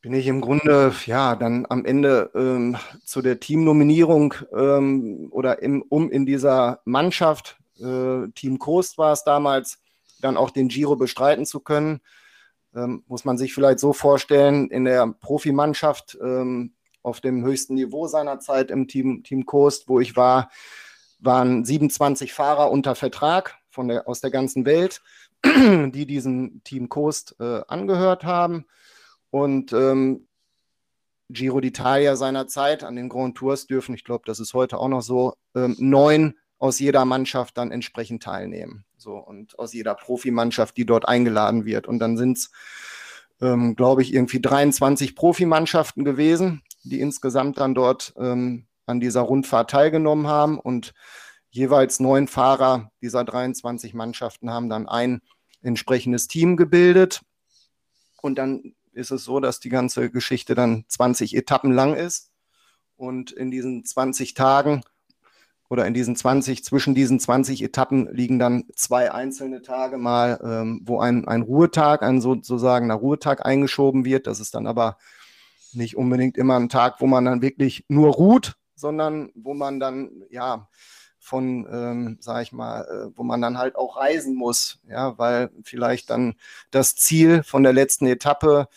bin ich im Grunde ja dann am Ende ähm, zu der Teamnominierung ähm, oder im, um in dieser Mannschaft, äh, Team Coast war es damals, dann auch den Giro bestreiten zu können. Ähm, muss man sich vielleicht so vorstellen, in der Profimannschaft ähm, auf dem höchsten Niveau seiner Zeit im Team, Team Coast, wo ich war, waren 27 Fahrer unter Vertrag von der, aus der ganzen Welt, die diesem Team Coast äh, angehört haben. Und ähm, Giro d'Italia seiner Zeit an den Grand Tours dürfen, ich glaube, das ist heute auch noch so, ähm, neun aus jeder Mannschaft dann entsprechend teilnehmen. So, und aus jeder Profimannschaft, die dort eingeladen wird. Und dann sind es, ähm, glaube ich, irgendwie 23 Profimannschaften gewesen, die insgesamt dann dort ähm, an dieser Rundfahrt teilgenommen haben. Und jeweils neun Fahrer dieser 23 Mannschaften haben dann ein entsprechendes Team gebildet. Und dann ist es so, dass die ganze Geschichte dann 20 Etappen lang ist. Und in diesen 20 Tagen oder in diesen 20, zwischen diesen 20 Etappen liegen dann zwei einzelne Tage mal, ähm, wo ein, ein Ruhetag, ein sozusagen Ruhetag eingeschoben wird. Das ist dann aber nicht unbedingt immer ein Tag, wo man dann wirklich nur ruht, sondern wo man dann, ja, von, ähm, sag ich mal, äh, wo man dann halt auch reisen muss, ja, weil vielleicht dann das Ziel von der letzten Etappe,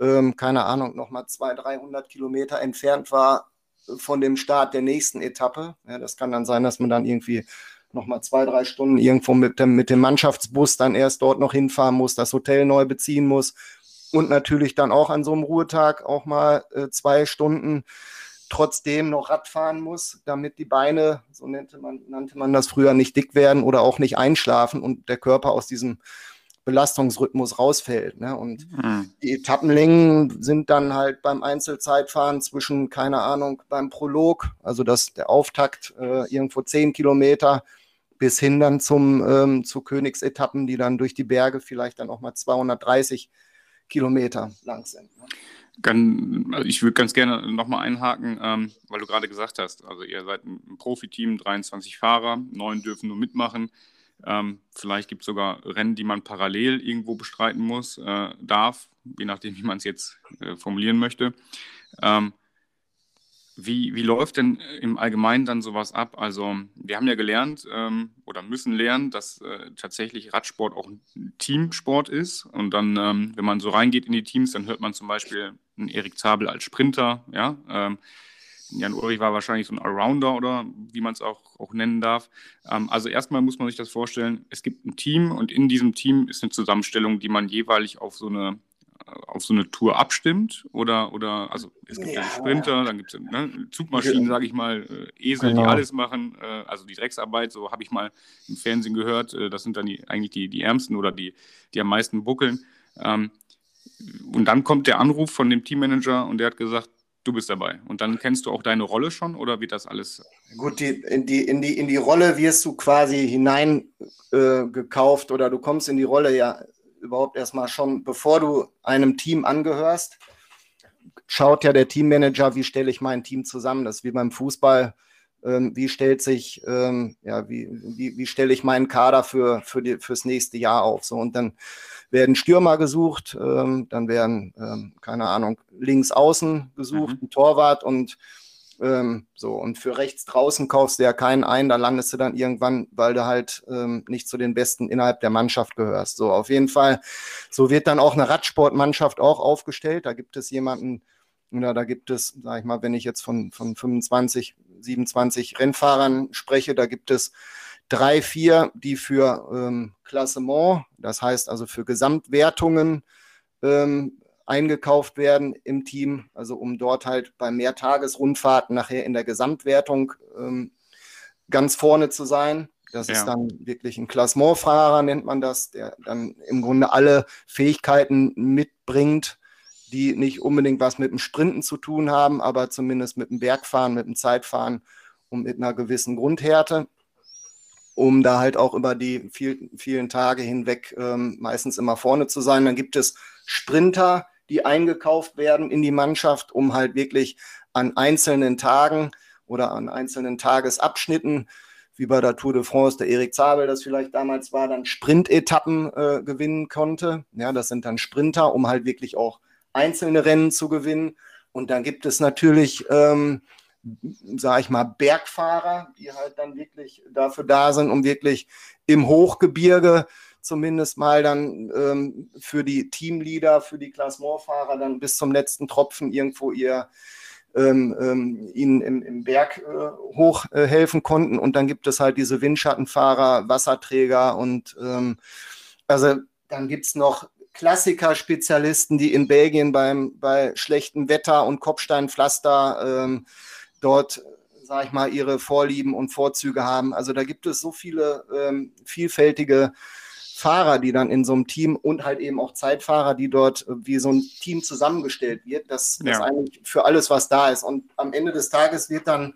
ähm, keine Ahnung, nochmal 200, 300 Kilometer entfernt war von dem Start der nächsten Etappe. Ja, das kann dann sein, dass man dann irgendwie nochmal zwei, drei Stunden irgendwo mit dem, mit dem Mannschaftsbus dann erst dort noch hinfahren muss, das Hotel neu beziehen muss und natürlich dann auch an so einem Ruhetag auch mal äh, zwei Stunden trotzdem noch Radfahren muss, damit die Beine, so nannte man, nannte man das früher, nicht dick werden oder auch nicht einschlafen und der Körper aus diesem Belastungsrhythmus rausfällt. Ne? Und mhm. die Etappenlängen sind dann halt beim Einzelzeitfahren zwischen, keine Ahnung, beim Prolog, also das, der Auftakt äh, irgendwo zehn Kilometer, bis hin dann zum, ähm, zu Königsetappen, die dann durch die Berge vielleicht dann auch mal 230 Kilometer lang sind. Ne? Also ich würde ganz gerne nochmal einhaken, ähm, weil du gerade gesagt hast, also ihr seid ein Profiteam, 23 Fahrer, neun dürfen nur mitmachen. Ähm, vielleicht gibt es sogar Rennen, die man parallel irgendwo bestreiten muss, äh, darf, je nachdem, wie man es jetzt äh, formulieren möchte. Ähm, wie, wie läuft denn im Allgemeinen dann sowas ab? Also, wir haben ja gelernt ähm, oder müssen lernen, dass äh, tatsächlich Radsport auch ein Teamsport ist. Und dann, ähm, wenn man so reingeht in die Teams, dann hört man zum Beispiel einen Erik Zabel als Sprinter, ja. Ähm, Jan Ulrich war wahrscheinlich so ein Allrounder oder wie man es auch, auch nennen darf. Ähm, also erstmal muss man sich das vorstellen, es gibt ein Team und in diesem Team ist eine Zusammenstellung, die man jeweilig auf so eine auf so eine Tour abstimmt oder oder also es gibt ja, Sprinter, dann gibt es ne, Zugmaschinen, sage ich mal, äh, Esel, genau. die alles machen, äh, also die Drecksarbeit, so habe ich mal im Fernsehen gehört, äh, das sind dann die, eigentlich die, die Ärmsten oder die, die am meisten buckeln. Ähm, und dann kommt der Anruf von dem Teammanager und der hat gesagt, du bist dabei. Und dann kennst du auch deine Rolle schon oder wird das alles? Gut, die, in, die, in, die, in die Rolle wirst du quasi hineingekauft äh, oder du kommst in die Rolle ja überhaupt erstmal schon, bevor du einem Team angehörst, schaut ja der Teammanager, wie stelle ich mein Team zusammen. Das ist wie beim Fußball. Ähm, wie stellt sich, ähm, ja, wie, wie, wie stelle ich meinen Kader für, für die, fürs nächste Jahr auf? So, und dann werden Stürmer gesucht, ähm, dann werden, keine Ahnung, links außen gesucht, mhm. ein Torwart und ähm, so. Und für rechts draußen kaufst du ja keinen ein, da landest du dann irgendwann, weil du halt ähm, nicht zu den Besten innerhalb der Mannschaft gehörst. So, auf jeden Fall, so wird dann auch eine Radsportmannschaft auch aufgestellt. Da gibt es jemanden, ja, da gibt es, sag ich mal, wenn ich jetzt von, von 25, 27 Rennfahrern spreche, da gibt es drei, vier, die für ähm, Klassement, das heißt also für Gesamtwertungen ähm, eingekauft werden im Team, also um dort halt bei Mehrtagesrundfahrten nachher in der Gesamtwertung ähm, ganz vorne zu sein. Das ja. ist dann wirklich ein Klassementfahrer, nennt man das, der dann im Grunde alle Fähigkeiten mitbringt, die nicht unbedingt was mit dem Sprinten zu tun haben, aber zumindest mit dem Bergfahren, mit dem Zeitfahren und mit einer gewissen Grundhärte um da halt auch über die viel, vielen Tage hinweg ähm, meistens immer vorne zu sein. Dann gibt es Sprinter, die eingekauft werden in die Mannschaft, um halt wirklich an einzelnen Tagen oder an einzelnen Tagesabschnitten, wie bei der Tour de France, der Erik Zabel das vielleicht damals war, dann Sprintetappen äh, gewinnen konnte. Ja, das sind dann Sprinter, um halt wirklich auch einzelne Rennen zu gewinnen. Und dann gibt es natürlich ähm, sage ich mal, Bergfahrer, die halt dann wirklich dafür da sind, um wirklich im Hochgebirge zumindest mal dann ähm, für die Teamleader, für die Klassementfahrer dann bis zum letzten Tropfen irgendwo ihr, ähm, ähm, ihnen im, im Berg äh, hochhelfen äh, konnten. Und dann gibt es halt diese Windschattenfahrer, Wasserträger und ähm, also dann gibt es noch Klassiker-Spezialisten, die in Belgien beim, bei schlechtem Wetter und Kopfsteinpflaster ähm, dort, sag ich mal, ihre Vorlieben und Vorzüge haben. Also da gibt es so viele ähm, vielfältige Fahrer, die dann in so einem Team und halt eben auch Zeitfahrer, die dort äh, wie so ein Team zusammengestellt wird, das, ja. das eigentlich für alles, was da ist. Und am Ende des Tages wird dann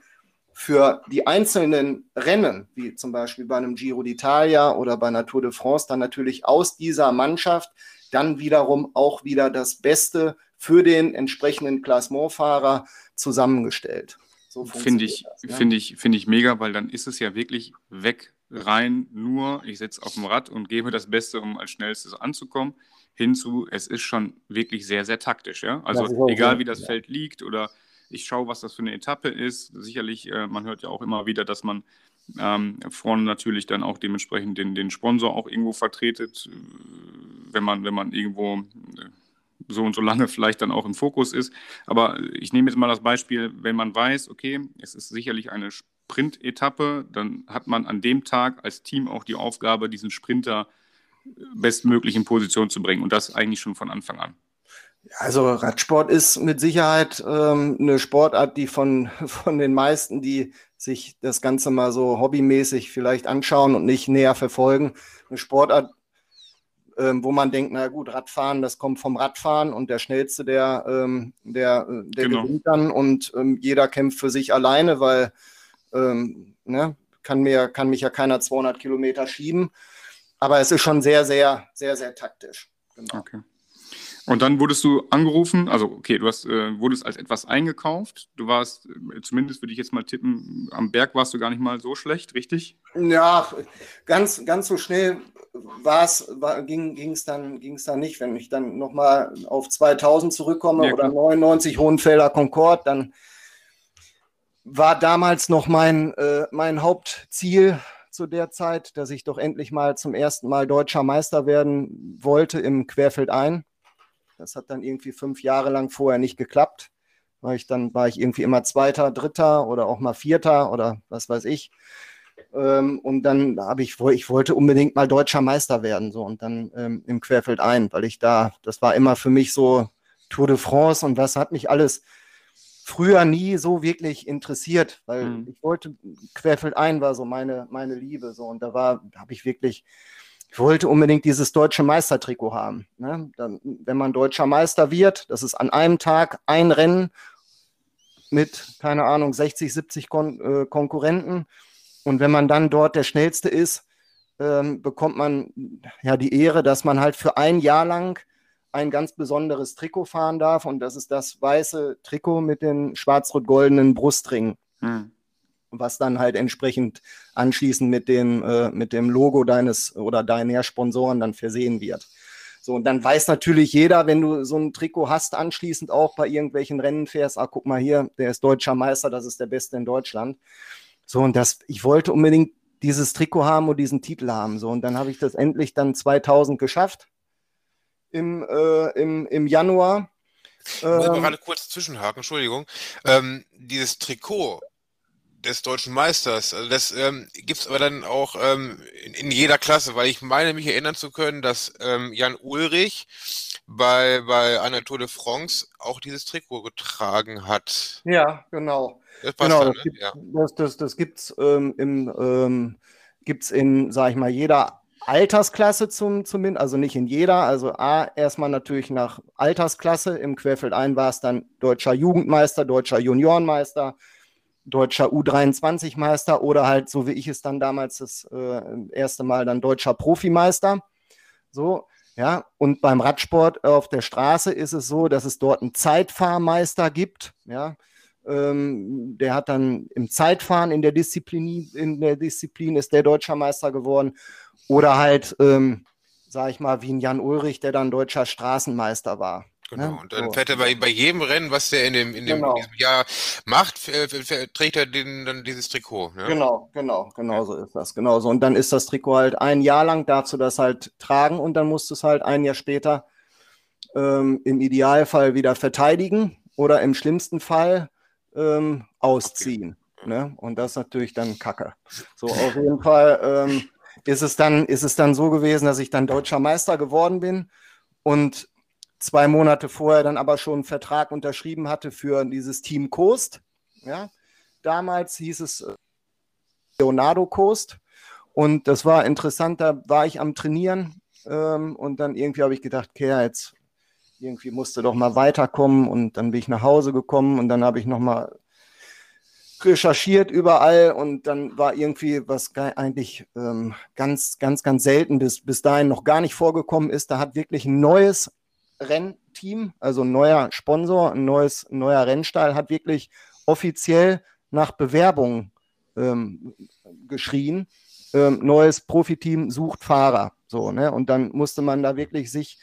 für die einzelnen Rennen, wie zum Beispiel bei einem Giro d'Italia oder bei einer Tour de France, dann natürlich aus dieser Mannschaft dann wiederum auch wieder das Beste für den entsprechenden Klassementfahrer zusammengestellt. So finde ich, das, ja? finde ich, finde ich mega, weil dann ist es ja wirklich weg rein nur, ich sitze auf dem Rad und gebe das Beste, um als schnellstes anzukommen, hinzu, es ist schon wirklich sehr, sehr taktisch. Ja? Also egal wie das ja. Feld liegt oder ich schaue, was das für eine Etappe ist. Sicherlich, äh, man hört ja auch immer wieder, dass man ähm, vorne natürlich dann auch dementsprechend den, den Sponsor auch irgendwo vertretet, wenn man, wenn man irgendwo äh, so und so lange vielleicht dann auch im Fokus ist. Aber ich nehme jetzt mal das Beispiel, wenn man weiß, okay, es ist sicherlich eine Sprint-Etappe, dann hat man an dem Tag als Team auch die Aufgabe, diesen Sprinter bestmöglich in Position zu bringen und das eigentlich schon von Anfang an. Also Radsport ist mit Sicherheit ähm, eine Sportart, die von, von den meisten, die sich das Ganze mal so hobbymäßig vielleicht anschauen und nicht näher verfolgen, eine Sportart, ähm, wo man denkt, na gut, Radfahren, das kommt vom Radfahren und der Schnellste, der, ähm, der, der genau. gewinnt dann und ähm, jeder kämpft für sich alleine, weil ähm, ne, kann, mir, kann mich ja keiner 200 Kilometer schieben. Aber es ist schon sehr, sehr, sehr, sehr taktisch. Genau. Okay. Und dann wurdest du angerufen, also okay, du hast, äh, wurdest als etwas eingekauft. Du warst, äh, zumindest würde ich jetzt mal tippen, am Berg warst du gar nicht mal so schlecht, richtig? Ja, ganz, ganz so schnell war's, war, ging es dann, ging's dann nicht. Wenn ich dann nochmal auf 2000 zurückkomme ja, oder 99 Hohenfelder Concorde, dann war damals noch mein, äh, mein Hauptziel zu der Zeit, dass ich doch endlich mal zum ersten Mal deutscher Meister werden wollte im Querfeld ein. Das hat dann irgendwie fünf Jahre lang vorher nicht geklappt. War ich dann war ich irgendwie immer Zweiter, Dritter oder auch mal Vierter oder was weiß ich. Ähm, und dann habe ich, ich wollte unbedingt mal deutscher Meister werden, so und dann ähm, im Querfeld ein, weil ich da, das war immer für mich so Tour de France und was hat mich alles früher nie so wirklich interessiert, weil mhm. ich wollte, Querfeld ein war so meine, meine Liebe, so und da war, habe ich wirklich, ich wollte unbedingt dieses deutsche Meistertrikot haben. Ne? Dann, wenn man deutscher Meister wird, das ist an einem Tag ein Rennen mit, keine Ahnung, 60, 70 Kon äh, Konkurrenten. Und wenn man dann dort der Schnellste ist, ähm, bekommt man ja die Ehre, dass man halt für ein Jahr lang ein ganz besonderes Trikot fahren darf und das ist das weiße Trikot mit den schwarz-rot-goldenen Brustringen. Hm. Was dann halt entsprechend anschließend mit dem, äh, mit dem Logo deines oder deiner Sponsoren dann versehen wird. So, und dann weiß natürlich jeder, wenn du so ein Trikot hast, anschließend auch bei irgendwelchen Rennen fährst, ah, guck mal hier, der ist deutscher Meister, das ist der Beste in Deutschland. So, und das, ich wollte unbedingt dieses Trikot haben und diesen Titel haben. So, und dann habe ich das endlich dann 2000 geschafft im, äh, im, im Januar. Ich muss ähm, gerade kurz zwischenhaken, Entschuldigung. Ähm, dieses Trikot des deutschen Meisters, also das ähm, gibt es aber dann auch ähm, in, in, jeder Klasse, weil ich meine, mich erinnern zu können, dass ähm, Jan Ulrich bei, bei einer Tour de France auch dieses Trikot getragen hat. Ja, genau. Das passt genau, dann, das, ne? ja. das, das, das gibt es ähm, ähm, gibt's in, sag ich mal, jeder Altersklasse zum, zumindest, also nicht in jeder. Also A, erstmal natürlich nach Altersklasse. Im Querfeld ein war es dann deutscher Jugendmeister, deutscher Juniorenmeister, deutscher U23-Meister oder halt, so wie ich es dann damals das äh, erste Mal, dann deutscher Profimeister. So, ja. Und beim Radsport auf der Straße ist es so, dass es dort einen Zeitfahrmeister gibt, ja. Ähm, der hat dann im Zeitfahren in der Disziplin, in der Disziplin ist der deutscher Meister geworden. Oder halt, ähm, sag ich mal, wie ein Jan Ulrich, der dann deutscher Straßenmeister war. Genau, ne? und dann so. fährt er bei, bei jedem Rennen, was der in dem, in dem genau. Jahr macht, trägt er den, dann dieses Trikot. Ne? Genau, genau, genau ja. so ist das. Genau so. Und dann ist das Trikot halt ein Jahr lang, darfst du das halt tragen und dann musst du es halt ein Jahr später ähm, im Idealfall wieder verteidigen oder im schlimmsten Fall ähm, ausziehen. Okay. Ne? Und das ist natürlich dann Kacke. So, auf jeden Fall ähm, ist, es dann, ist es dann so gewesen, dass ich dann deutscher Meister geworden bin und zwei Monate vorher dann aber schon einen Vertrag unterschrieben hatte für dieses Team Coast. Ja? Damals hieß es äh, Leonardo Coast. Und das war interessant, da war ich am Trainieren ähm, und dann irgendwie habe ich gedacht, okay, jetzt irgendwie musste doch mal weiterkommen und dann bin ich nach Hause gekommen und dann habe ich nochmal recherchiert überall und dann war irgendwie, was eigentlich ähm, ganz, ganz, ganz selten bis, bis dahin noch gar nicht vorgekommen ist, da hat wirklich ein neues Rennteam, also ein neuer Sponsor, ein neues, neuer Rennstall, hat wirklich offiziell nach Bewerbung ähm, geschrien. Ähm, neues Profiteam sucht Fahrer. So, ne? Und dann musste man da wirklich sich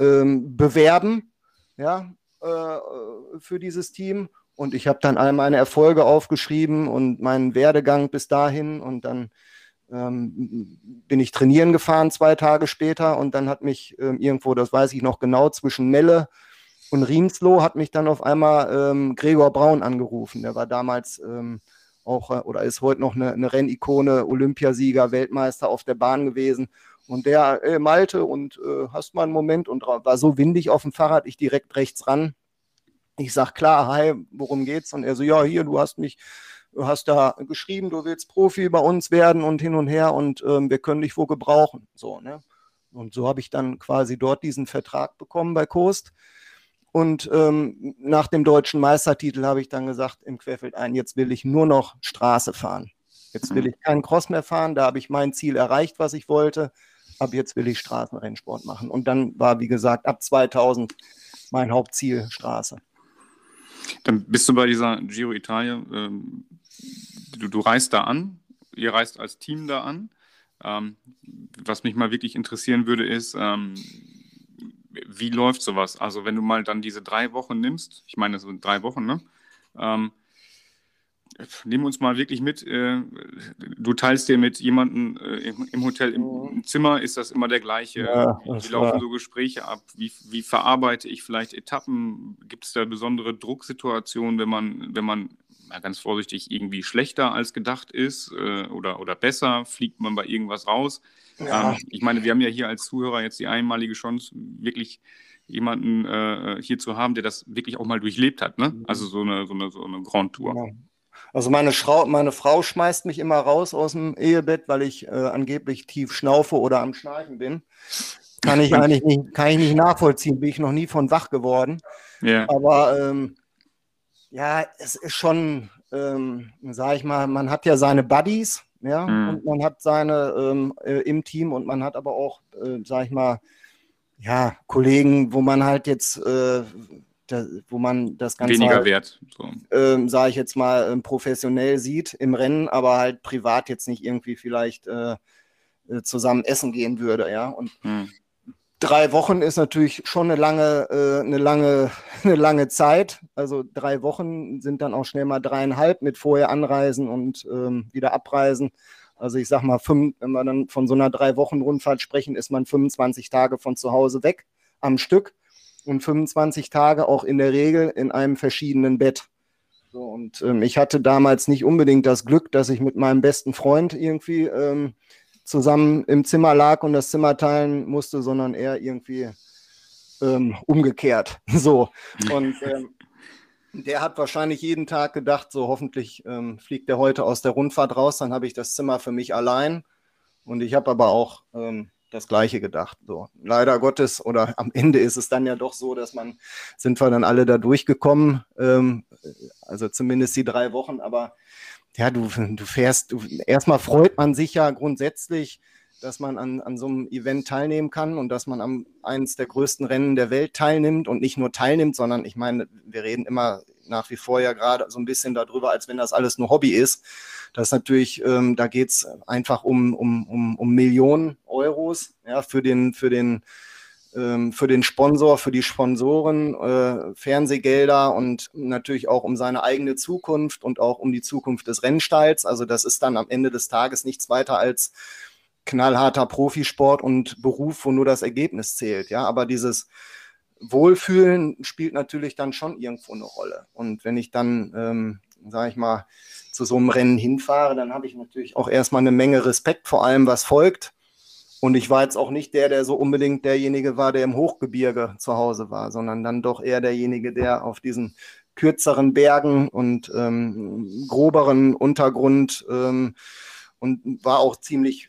ähm, bewerben, ja, äh, für dieses Team. Und ich habe dann all meine Erfolge aufgeschrieben und meinen Werdegang bis dahin. Und dann ähm, bin ich trainieren gefahren zwei Tage später. Und dann hat mich ähm, irgendwo, das weiß ich noch genau, zwischen Melle und Riensloh hat mich dann auf einmal ähm, Gregor Braun angerufen. Der war damals ähm, auch äh, oder ist heute noch eine, eine Rennikone, Olympiasieger, Weltmeister auf der Bahn gewesen. Und der, ey, Malte, und äh, hast mal einen Moment und war so windig auf dem Fahrrad, ich direkt rechts ran. Ich sag, klar, hi, worum geht's? Und er so, ja, hier, du hast mich, du hast da geschrieben, du willst Profi bei uns werden und hin und her und ähm, wir können dich wo gebrauchen. So, ne? Und so habe ich dann quasi dort diesen Vertrag bekommen bei Kost. Und ähm, nach dem deutschen Meistertitel habe ich dann gesagt im Querfeld ein, jetzt will ich nur noch Straße fahren. Jetzt will mhm. ich keinen Cross mehr fahren, da habe ich mein Ziel erreicht, was ich wollte. Ab jetzt will ich Straßenrennsport machen. Und dann war, wie gesagt, ab 2000 mein Hauptziel Straße. Dann bist du bei dieser Giro Italia, ähm, du, du reist da an, ihr reist als Team da an. Ähm, was mich mal wirklich interessieren würde, ist, ähm, wie läuft sowas? Also wenn du mal dann diese drei Wochen nimmst, ich meine, das sind drei Wochen, ne? Nimm uns mal wirklich mit. Äh, du teilst dir mit jemandem äh, im, Hotel im, im, Zimmer, ist das immer der gleiche? Ja, wie laufen so Gespräche ab? Wie, wie verarbeite ich vielleicht Etappen? Gibt es da besondere Drucksituationen, wenn man, wenn man ganz vorsichtig irgendwie schlechter als gedacht ist äh, oder, oder besser? Fliegt man bei irgendwas raus? Ja. Ähm, ich meine, wir haben ja hier als Zuhörer jetzt die einmalige Chance, wirklich jemanden äh, hier zu haben, der das wirklich auch mal durchlebt hat. Ne? Mhm. Also so eine, so eine, so eine Grand Tour. Also meine, Schrau meine Frau schmeißt mich immer raus aus dem Ehebett, weil ich äh, angeblich tief schnaufe oder am Schnarchen bin. Kann ich eigentlich nicht, kann ich nicht nachvollziehen, bin ich noch nie von wach geworden. Ja. Aber ähm, ja, es ist schon, ähm, sag ich mal, man hat ja seine Buddies, ja, mhm. und man hat seine ähm, äh, im Team und man hat aber auch, äh, sag ich mal, ja, Kollegen, wo man halt jetzt, äh, da, wo man das Ganze weniger halt, wert, so. ähm, sage ich jetzt mal, ähm, professionell sieht im Rennen, aber halt privat jetzt nicht irgendwie vielleicht äh, äh zusammen essen gehen würde, ja. Und mhm. drei Wochen ist natürlich schon eine lange, äh, eine lange, eine lange Zeit. Also drei Wochen sind dann auch schnell mal dreieinhalb mit vorher anreisen und ähm, wieder abreisen. Also ich sag mal, fünf, wenn wir dann von so einer drei Wochen Rundfahrt sprechen, ist man 25 Tage von zu Hause weg am Stück und 25 Tage auch in der Regel in einem verschiedenen Bett. So, und ähm, ich hatte damals nicht unbedingt das Glück, dass ich mit meinem besten Freund irgendwie ähm, zusammen im Zimmer lag und das Zimmer teilen musste, sondern eher irgendwie ähm, umgekehrt. So. Und ähm, der hat wahrscheinlich jeden Tag gedacht, so hoffentlich ähm, fliegt er heute aus der Rundfahrt raus, dann habe ich das Zimmer für mich allein. Und ich habe aber auch ähm, das Gleiche gedacht. So, leider Gottes, oder am Ende ist es dann ja doch so, dass man, sind wir dann alle da durchgekommen, ähm, also zumindest die drei Wochen, aber ja, du, du fährst, du, erstmal freut man sich ja grundsätzlich, dass man an, an so einem Event teilnehmen kann und dass man am eines der größten Rennen der Welt teilnimmt und nicht nur teilnimmt, sondern ich meine, wir reden immer nach wie vor ja gerade so ein bisschen darüber, als wenn das alles nur Hobby ist. Das ist natürlich, ähm, da geht es einfach um, um, um, um Millionen Euros ja, für den, für den ähm, für den Sponsor, für die Sponsoren, äh, Fernsehgelder und natürlich auch um seine eigene Zukunft und auch um die Zukunft des Rennstalls. Also das ist dann am Ende des Tages nichts weiter als knallharter Profisport und Beruf, wo nur das Ergebnis zählt. Ja, aber dieses Wohlfühlen spielt natürlich dann schon irgendwo eine Rolle. Und wenn ich dann, ähm, sage ich mal, zu so einem Rennen hinfahre, dann habe ich natürlich auch erstmal eine Menge Respekt vor allem, was folgt. Und ich war jetzt auch nicht der, der so unbedingt derjenige war, der im Hochgebirge zu Hause war, sondern dann doch eher derjenige, der auf diesen kürzeren Bergen und ähm, groberen Untergrund ähm, und war auch ziemlich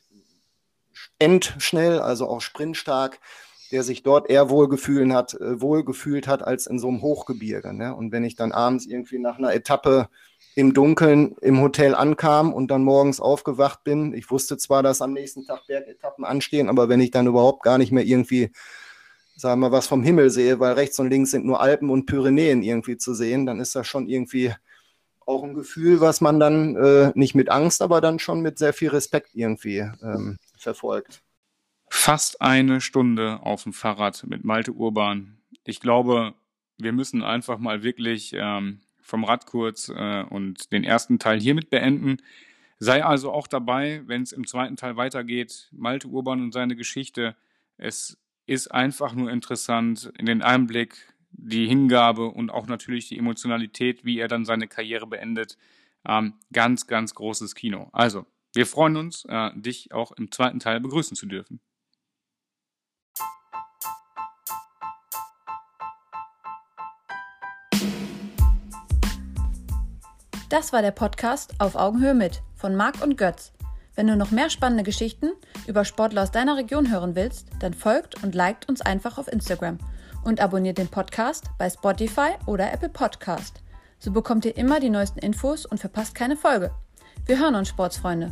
endschnell, also auch sprintstark, der sich dort eher wohlgefühlt hat, äh, wohlgefühlt hat als in so einem Hochgebirge. Ne? Und wenn ich dann abends irgendwie nach einer Etappe im Dunkeln im Hotel ankam und dann morgens aufgewacht bin, ich wusste zwar, dass am nächsten Tag Bergetappen anstehen, aber wenn ich dann überhaupt gar nicht mehr irgendwie, sagen wir, was vom Himmel sehe, weil rechts und links sind nur Alpen und Pyrenäen irgendwie zu sehen, dann ist das schon irgendwie auch ein Gefühl, was man dann äh, nicht mit Angst, aber dann schon mit sehr viel Respekt irgendwie ähm, verfolgt. Fast eine Stunde auf dem Fahrrad mit Malte Urban. Ich glaube, wir müssen einfach mal wirklich ähm, vom Rad kurz äh, und den ersten Teil hiermit beenden. Sei also auch dabei, wenn es im zweiten Teil weitergeht. Malte Urban und seine Geschichte. Es ist einfach nur interessant in den Einblick, die Hingabe und auch natürlich die Emotionalität, wie er dann seine Karriere beendet. Ähm, ganz, ganz großes Kino. Also, wir freuen uns, äh, dich auch im zweiten Teil begrüßen zu dürfen. Das war der Podcast Auf Augenhöhe mit von Marc und Götz. Wenn du noch mehr spannende Geschichten über Sportler aus deiner Region hören willst, dann folgt und liked uns einfach auf Instagram und abonniert den Podcast bei Spotify oder Apple Podcast. So bekommt ihr immer die neuesten Infos und verpasst keine Folge. Wir hören uns, Sportsfreunde.